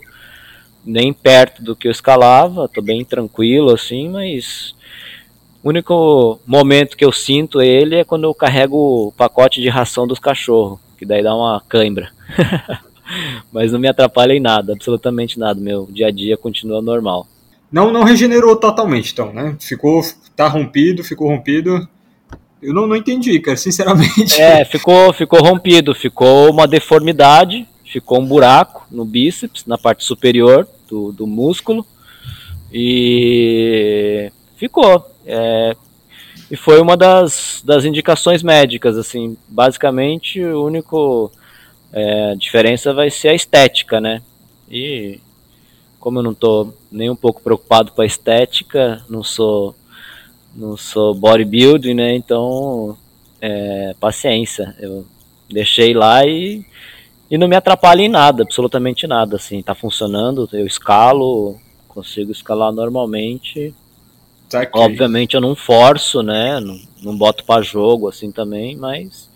Speaker 2: nem perto do que eu escalava, tô bem tranquilo assim, mas o único momento que eu sinto ele é quando eu carrego o pacote de ração dos cachorros, que daí dá uma cãibra. <laughs> mas não me atrapalha em nada, absolutamente nada. Meu dia a dia continua normal.
Speaker 1: Não, não regenerou totalmente, então, né? Ficou, tá rompido, ficou rompido. Eu não, não entendi, cara, sinceramente.
Speaker 2: É, <laughs> ficou, ficou rompido, ficou uma deformidade, ficou um buraco no bíceps, na parte superior do, do músculo. E ficou. É, e foi uma das, das indicações médicas, assim, basicamente o único é, diferença vai ser a estética, né? E como eu não estou nem um pouco preocupado com a estética, não sou não sou bodybuilding, né? Então, é, paciência. Eu deixei lá e, e não me atrapalha em nada, absolutamente nada. Assim, tá funcionando, eu escalo, consigo escalar normalmente. Tá Obviamente eu não forço, né? Não, não boto para jogo assim também, mas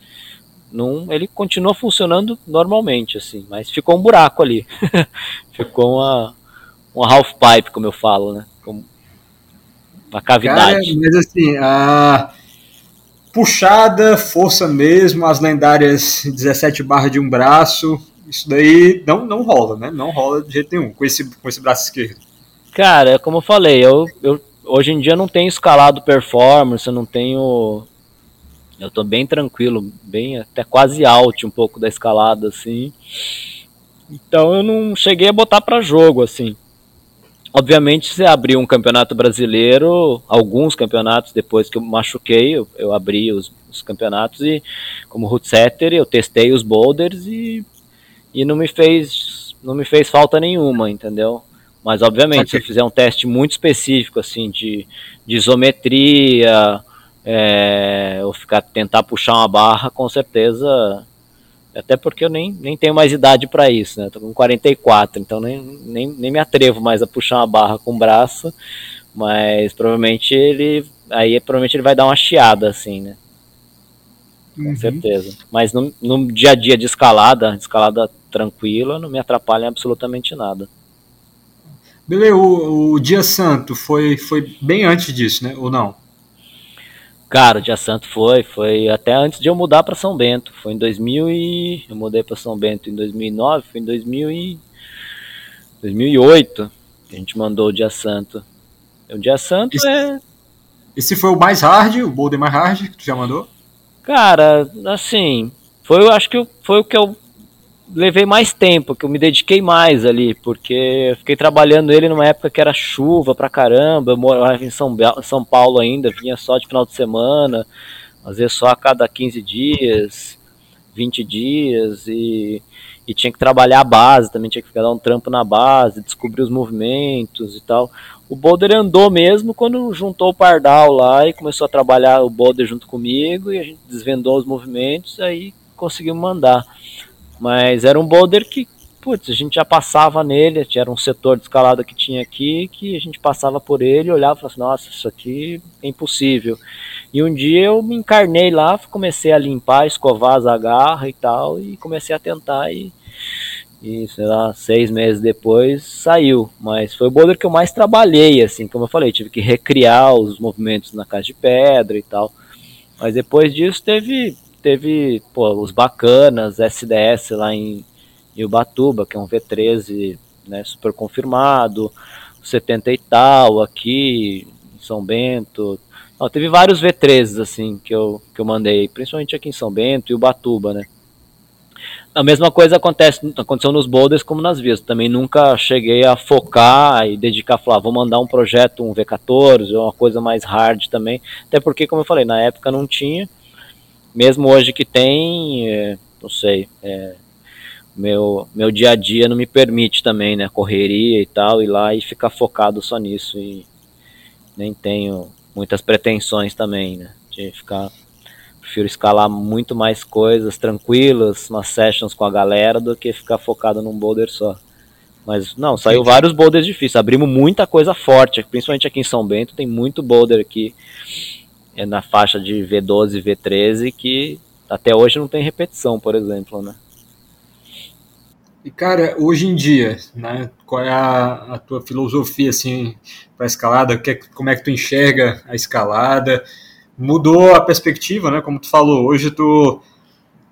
Speaker 2: não, ele continua funcionando normalmente, assim. Mas ficou um buraco ali. <laughs> ficou uma, um half pipe, como eu falo, né? Como uma cavidade. Cara,
Speaker 1: mas assim, a puxada, força mesmo, as lendárias 17 barras de um braço, isso daí não, não rola, né? Não rola de jeito nenhum com esse, com esse braço esquerdo.
Speaker 2: Cara, como eu falei, eu, eu hoje em dia não tenho escalado performance, eu não tenho. Eu tô bem tranquilo, bem até quase out um pouco da escalada, assim. Então eu não cheguei a botar para jogo, assim. Obviamente, se abrir um campeonato brasileiro, alguns campeonatos depois que eu machuquei, eu, eu abri os, os, campeonatos e, como root setter, eu testei os boulders e, e não me fez não me fez falta nenhuma, entendeu? Mas obviamente, okay. se eu fizer um teste muito específico assim de, de isometria, é, ou ficar tentar puxar uma barra, com certeza até porque eu nem, nem tenho mais idade para isso, né? Tô com 44, então nem, nem, nem me atrevo mais a puxar uma barra com o braço, mas provavelmente ele aí provavelmente ele vai dar uma chiada assim, né? Com uhum. certeza. Mas no, no dia a dia de escalada, escalada tranquila, não me atrapalha absolutamente nada.
Speaker 1: Beleza, o, o dia santo foi, foi bem antes disso, né? Ou não?
Speaker 2: Cara, o Dia Santo foi, foi até antes de eu mudar para São Bento. Foi em 2000 e eu mudei para São Bento em 2009, foi em 2000 e 2008 que a gente mandou o Dia Santo. O Dia Santo esse, é
Speaker 1: Esse foi o mais hard, o boulder mais hard que tu já mandou?
Speaker 2: Cara, assim, foi eu acho que foi o que eu levei mais tempo, que eu me dediquei mais ali, porque eu fiquei trabalhando ele numa época que era chuva pra caramba, eu morava em São, São Paulo ainda, vinha só de final de semana, às vezes só a cada 15 dias, 20 dias, e, e tinha que trabalhar a base, também tinha que ficar dar um trampo na base, descobrir os movimentos e tal. O Boulder andou mesmo quando juntou o Pardal lá e começou a trabalhar o Boulder junto comigo, e a gente desvendou os movimentos, aí conseguimos mandar. Mas era um boulder que putz, a gente já passava nele, era um setor de escalada que tinha aqui, que a gente passava por ele, olhava e falava assim, nossa, isso aqui é impossível. E um dia eu me encarnei lá, comecei a limpar, escovar as agarras e tal, e comecei a tentar e, e sei lá, seis meses depois saiu. Mas foi o boulder que eu mais trabalhei, assim, como eu falei, tive que recriar os movimentos na casa de pedra e tal. Mas depois disso teve, teve pô, os bacanas, SDS lá em, em Ubatuba, que é um V13 né, super confirmado, 70 e tal aqui em São Bento. Não, teve vários V13 assim que eu, que eu mandei, principalmente aqui em São Bento e Ubatuba, né? A mesma coisa acontece, aconteceu nos boulders como nas vias. Também nunca cheguei a focar e dedicar, falar, vou mandar um projeto, um V14, ou uma coisa mais hard também. Até porque, como eu falei, na época não tinha. Mesmo hoje que tem, é, não sei, é, meu, meu dia a dia não me permite também, né? Correria e tal, ir lá e ficar focado só nisso. E nem tenho muitas pretensões também, né? De ficar prefiro escalar muito mais coisas tranquilas, umas sessions com a galera, do que ficar focado num boulder só. Mas não, saiu vários boulders difíceis. Abrimos muita coisa forte, principalmente aqui em São Bento, tem muito boulder aqui é na faixa de V12 e V13 que até hoje não tem repetição, por exemplo, né?
Speaker 1: E cara, hoje em dia, né, qual é a, a tua filosofia assim para escalada? Que, como é que tu enxerga a escalada? mudou a perspectiva, né? Como tu falou, hoje tu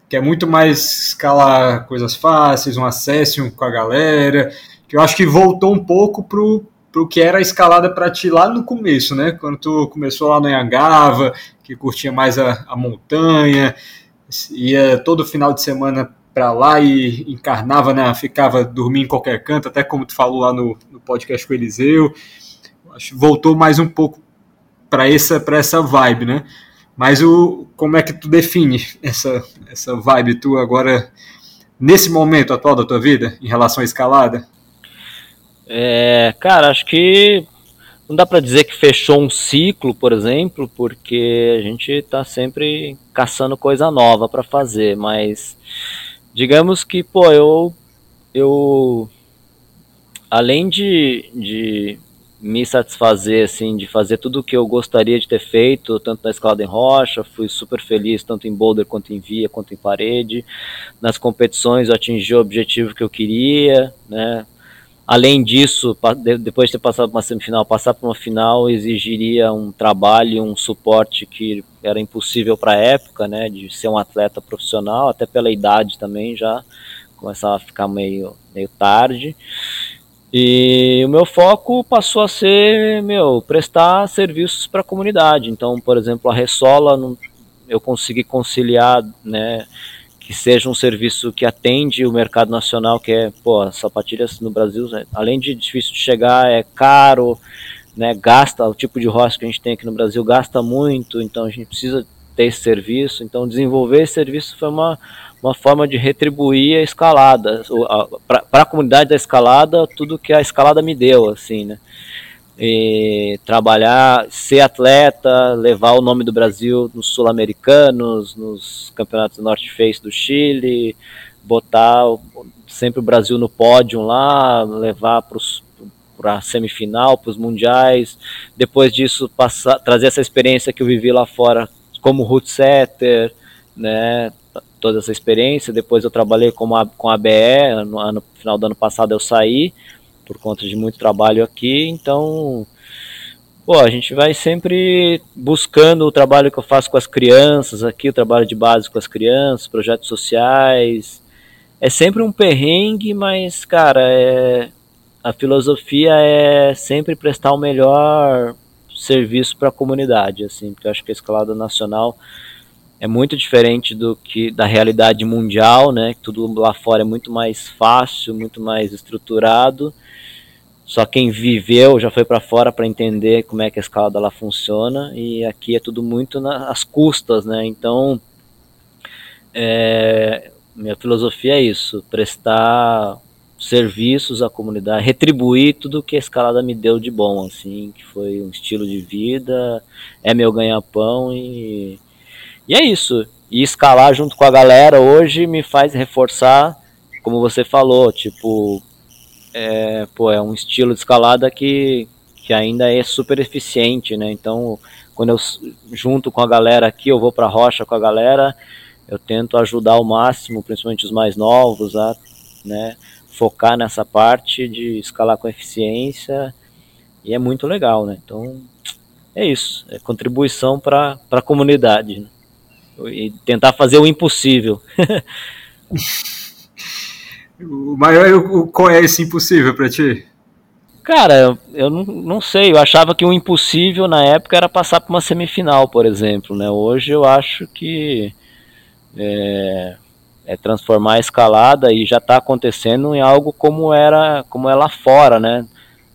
Speaker 1: quer muito mais escalar coisas fáceis, um acesso com a galera, que eu acho que voltou um pouco pro, pro que era a escalada para ti lá no começo, né? Quando tu começou lá no Yangava, que curtia mais a, a montanha, ia todo final de semana para lá e encarnava, né? ficava dormindo em qualquer canto, até como tu falou lá no, no podcast com o Eliseu. Acho voltou mais um pouco para essa para essa vibe, né? Mas o como é que tu define essa essa vibe tu agora nesse momento atual da tua vida em relação à escalada?
Speaker 2: É, cara, acho que não dá para dizer que fechou um ciclo, por exemplo, porque a gente está sempre caçando coisa nova para fazer, mas digamos que, pô, eu eu além de, de me satisfazer, assim, de fazer tudo o que eu gostaria de ter feito, tanto na escalada em rocha, fui super feliz, tanto em boulder quanto em via, quanto em parede. Nas competições eu atingi o objetivo que eu queria, né? Além disso, depois de ter passado uma semifinal, passar para uma final exigiria um trabalho, um suporte que era impossível para a época, né? De ser um atleta profissional, até pela idade também já começava a ficar meio, meio tarde. E o meu foco passou a ser, meu, prestar serviços para a comunidade. Então, por exemplo, a Ressola, eu consegui conciliar, né, que seja um serviço que atende o mercado nacional, que é, pô, sapatilhas no Brasil, né, além de difícil de chegar, é caro, né, gasta, o tipo de roça que a gente tem aqui no Brasil gasta muito, então a gente precisa ter esse serviço. Então, desenvolver esse serviço foi uma uma forma de retribuir a escalada, para a comunidade da escalada, tudo que a escalada me deu, assim, né? E trabalhar, ser atleta, levar o nome do Brasil nos sul-americanos, nos campeonatos Norte Face do Chile, botar sempre o Brasil no pódio lá, levar para a semifinal, para os mundiais. Depois disso, passar, trazer essa experiência que eu vivi lá fora como root setter, né? toda essa experiência. Depois eu trabalhei com a, com a BE, no ano, final do ano passado eu saí, por conta de muito trabalho aqui, então pô, a gente vai sempre buscando o trabalho que eu faço com as crianças aqui, o trabalho de base com as crianças, projetos sociais. É sempre um perrengue, mas, cara, é, a filosofia é sempre prestar o melhor serviço para a comunidade, assim, porque eu acho que a escalada nacional é muito diferente do que da realidade mundial, né? Tudo lá fora é muito mais fácil, muito mais estruturado. Só quem viveu já foi para fora para entender como é que a escalada lá funciona e aqui é tudo muito nas custas, né? Então, é, minha filosofia é isso: prestar serviços à comunidade, retribuir tudo que a escalada me deu de bom, assim, que foi um estilo de vida, é meu ganha-pão e e é isso. E escalar junto com a galera hoje me faz reforçar como você falou, tipo, é, pô, é um estilo de escalada que, que ainda é super eficiente, né? Então, quando eu junto com a galera aqui, eu vou para rocha com a galera, eu tento ajudar ao máximo, principalmente os mais novos, a né, focar nessa parte de escalar com eficiência e é muito legal, né? Então é isso, é contribuição para a comunidade né? e tentar fazer o impossível. <laughs>
Speaker 1: o maior, qual é esse impossível para ti?
Speaker 2: Cara, eu não, não sei, eu achava que o impossível na época era passar para uma semifinal, por exemplo, né? Hoje eu acho que é, é transformar a escalada e já está acontecendo em algo como era, como é lá fora, né?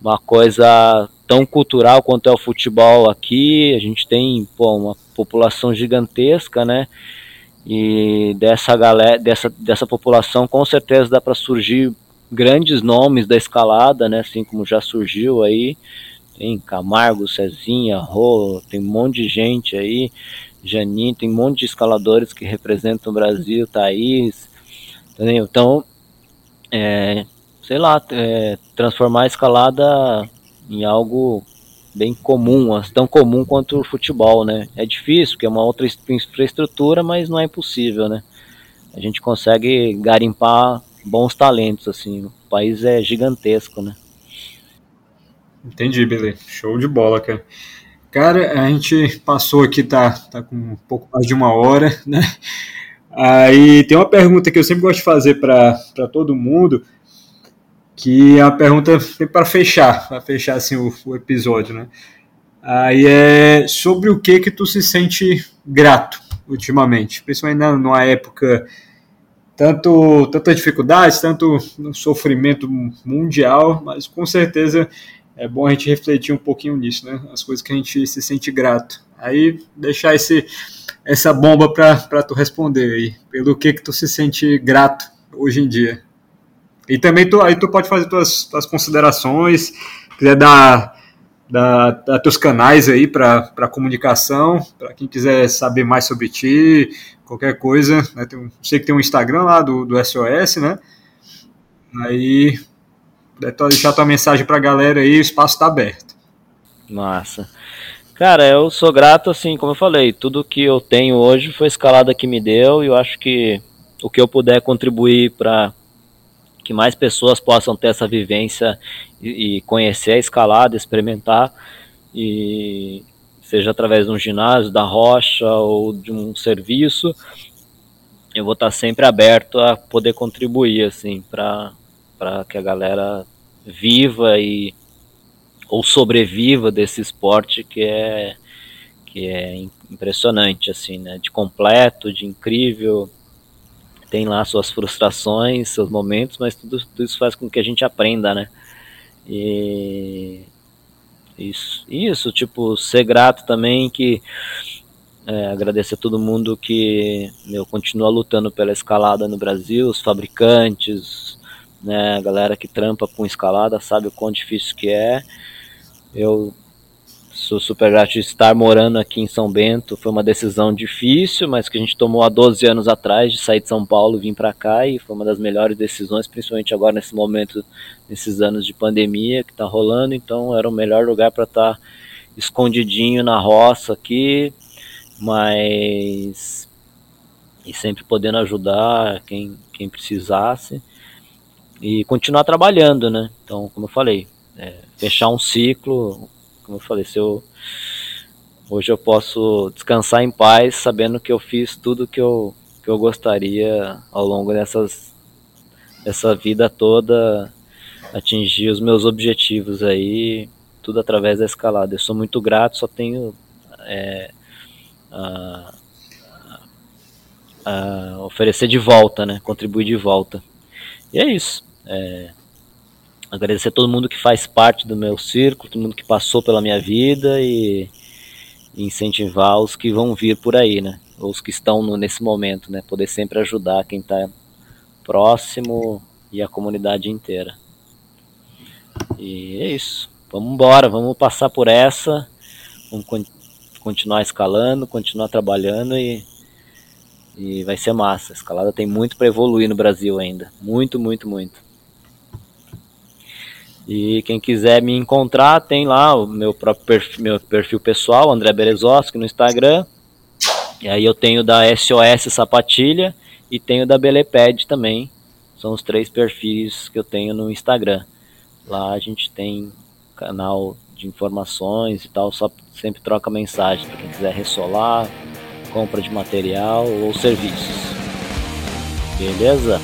Speaker 2: Uma coisa tão cultural quanto é o futebol aqui. A gente tem pô, uma população gigantesca, né? E dessa galera, dessa, dessa população, com certeza dá para surgir grandes nomes da escalada, né? Assim como já surgiu aí. Tem Camargo, Cezinha, Rô, tem um monte de gente aí. Janine, tem um monte de escaladores que representam o Brasil, Thaís, entendeu? Então, é, sei lá, é, transformar a escalada em algo bem comum, tão comum quanto o futebol, né? É difícil, porque é uma outra infraestrutura, mas não é impossível, né? A gente consegue garimpar bons talentos, assim. O país é gigantesco, né?
Speaker 1: Entendi, beleza. Show de bola, cara. Cara, a gente passou aqui, tá, tá com um pouco mais de uma hora, né? Aí tem uma pergunta que eu sempre gosto de fazer para todo mundo, que é a pergunta para fechar, para fechar assim o, o, episódio, né? Aí é sobre o que que tu se sente grato ultimamente, principalmente numa época tanto tantas dificuldades, tanto sofrimento mundial, mas com certeza é bom a gente refletir um pouquinho nisso, né? As coisas que a gente se sente grato. Aí deixar esse, essa bomba para tu responder aí, pelo que que tu se sente grato hoje em dia. E também tu, aí tu pode fazer tuas, tuas considerações, quiser dar, dar, dar teus canais aí para comunicação, para quem quiser saber mais sobre ti, qualquer coisa. Né? Tem, sei que tem um Instagram lá do, do SOS, né? Aí deixar tua mensagem pra galera aí, o espaço tá aberto.
Speaker 2: Massa. Cara, eu sou grato, assim, como eu falei, tudo que eu tenho hoje foi a escalada que me deu e eu acho que o que eu puder contribuir para que mais pessoas possam ter essa vivência e, e, conhecer a escalada, experimentar, e seja através de um ginásio, da rocha ou de um serviço, eu vou estar sempre aberto a poder contribuir, assim, para que a galera viva e ou sobreviva desse esporte que é que é impressionante assim, né? De completo, de incrível. Tem lá suas frustrações, seus momentos, mas tudo, tudo isso faz com que a gente aprenda, né? E isso, isso, tipo, ser grato também que é, agradecer a todo mundo que meu, continua lutando pela escalada no Brasil, os fabricantes, né? A galera que trampa com escalada sabe o quão difícil que é. Eu sou super grato de estar morando aqui em São Bento. Foi uma decisão difícil, mas que a gente tomou há 12 anos atrás de sair de São Paulo, vir para cá e foi uma das melhores decisões, principalmente agora nesse momento, nesses anos de pandemia que está rolando. Então era o melhor lugar para estar tá escondidinho na roça aqui, mas e sempre podendo ajudar quem, quem precisasse e continuar trabalhando, né? Então, como eu falei, é, fechar um ciclo, como eu falei, se eu hoje eu posso descansar em paz, sabendo que eu fiz tudo que eu que eu gostaria ao longo dessas dessa vida toda, atingir os meus objetivos aí, tudo através da escalada. Eu sou muito grato, só tenho é, a, a oferecer de volta, né? Contribuir de volta. E é isso. É, agradecer a todo mundo que faz parte do meu círculo, todo mundo que passou pela minha vida e, incentivar os que vão vir por aí, né? Os que estão no, nesse momento, né? Poder sempre ajudar quem está próximo e a comunidade inteira. E é isso. Vamos embora, vamos passar por essa, vamos con continuar escalando, continuar trabalhando e E vai ser massa. A escalada tem muito para evoluir no Brasil ainda. Muito, muito, muito. E quem quiser me encontrar, tem lá o meu próprio perfil, meu perfil pessoal, André Berezoski, no Instagram. E aí eu tenho da SOS Sapatilha e tenho da Beleped também. São os três perfis que eu tenho no Instagram. Lá a gente tem canal de informações e tal, só sempre troca mensagem para quem quiser ressolar, compra de material ou serviços. Beleza?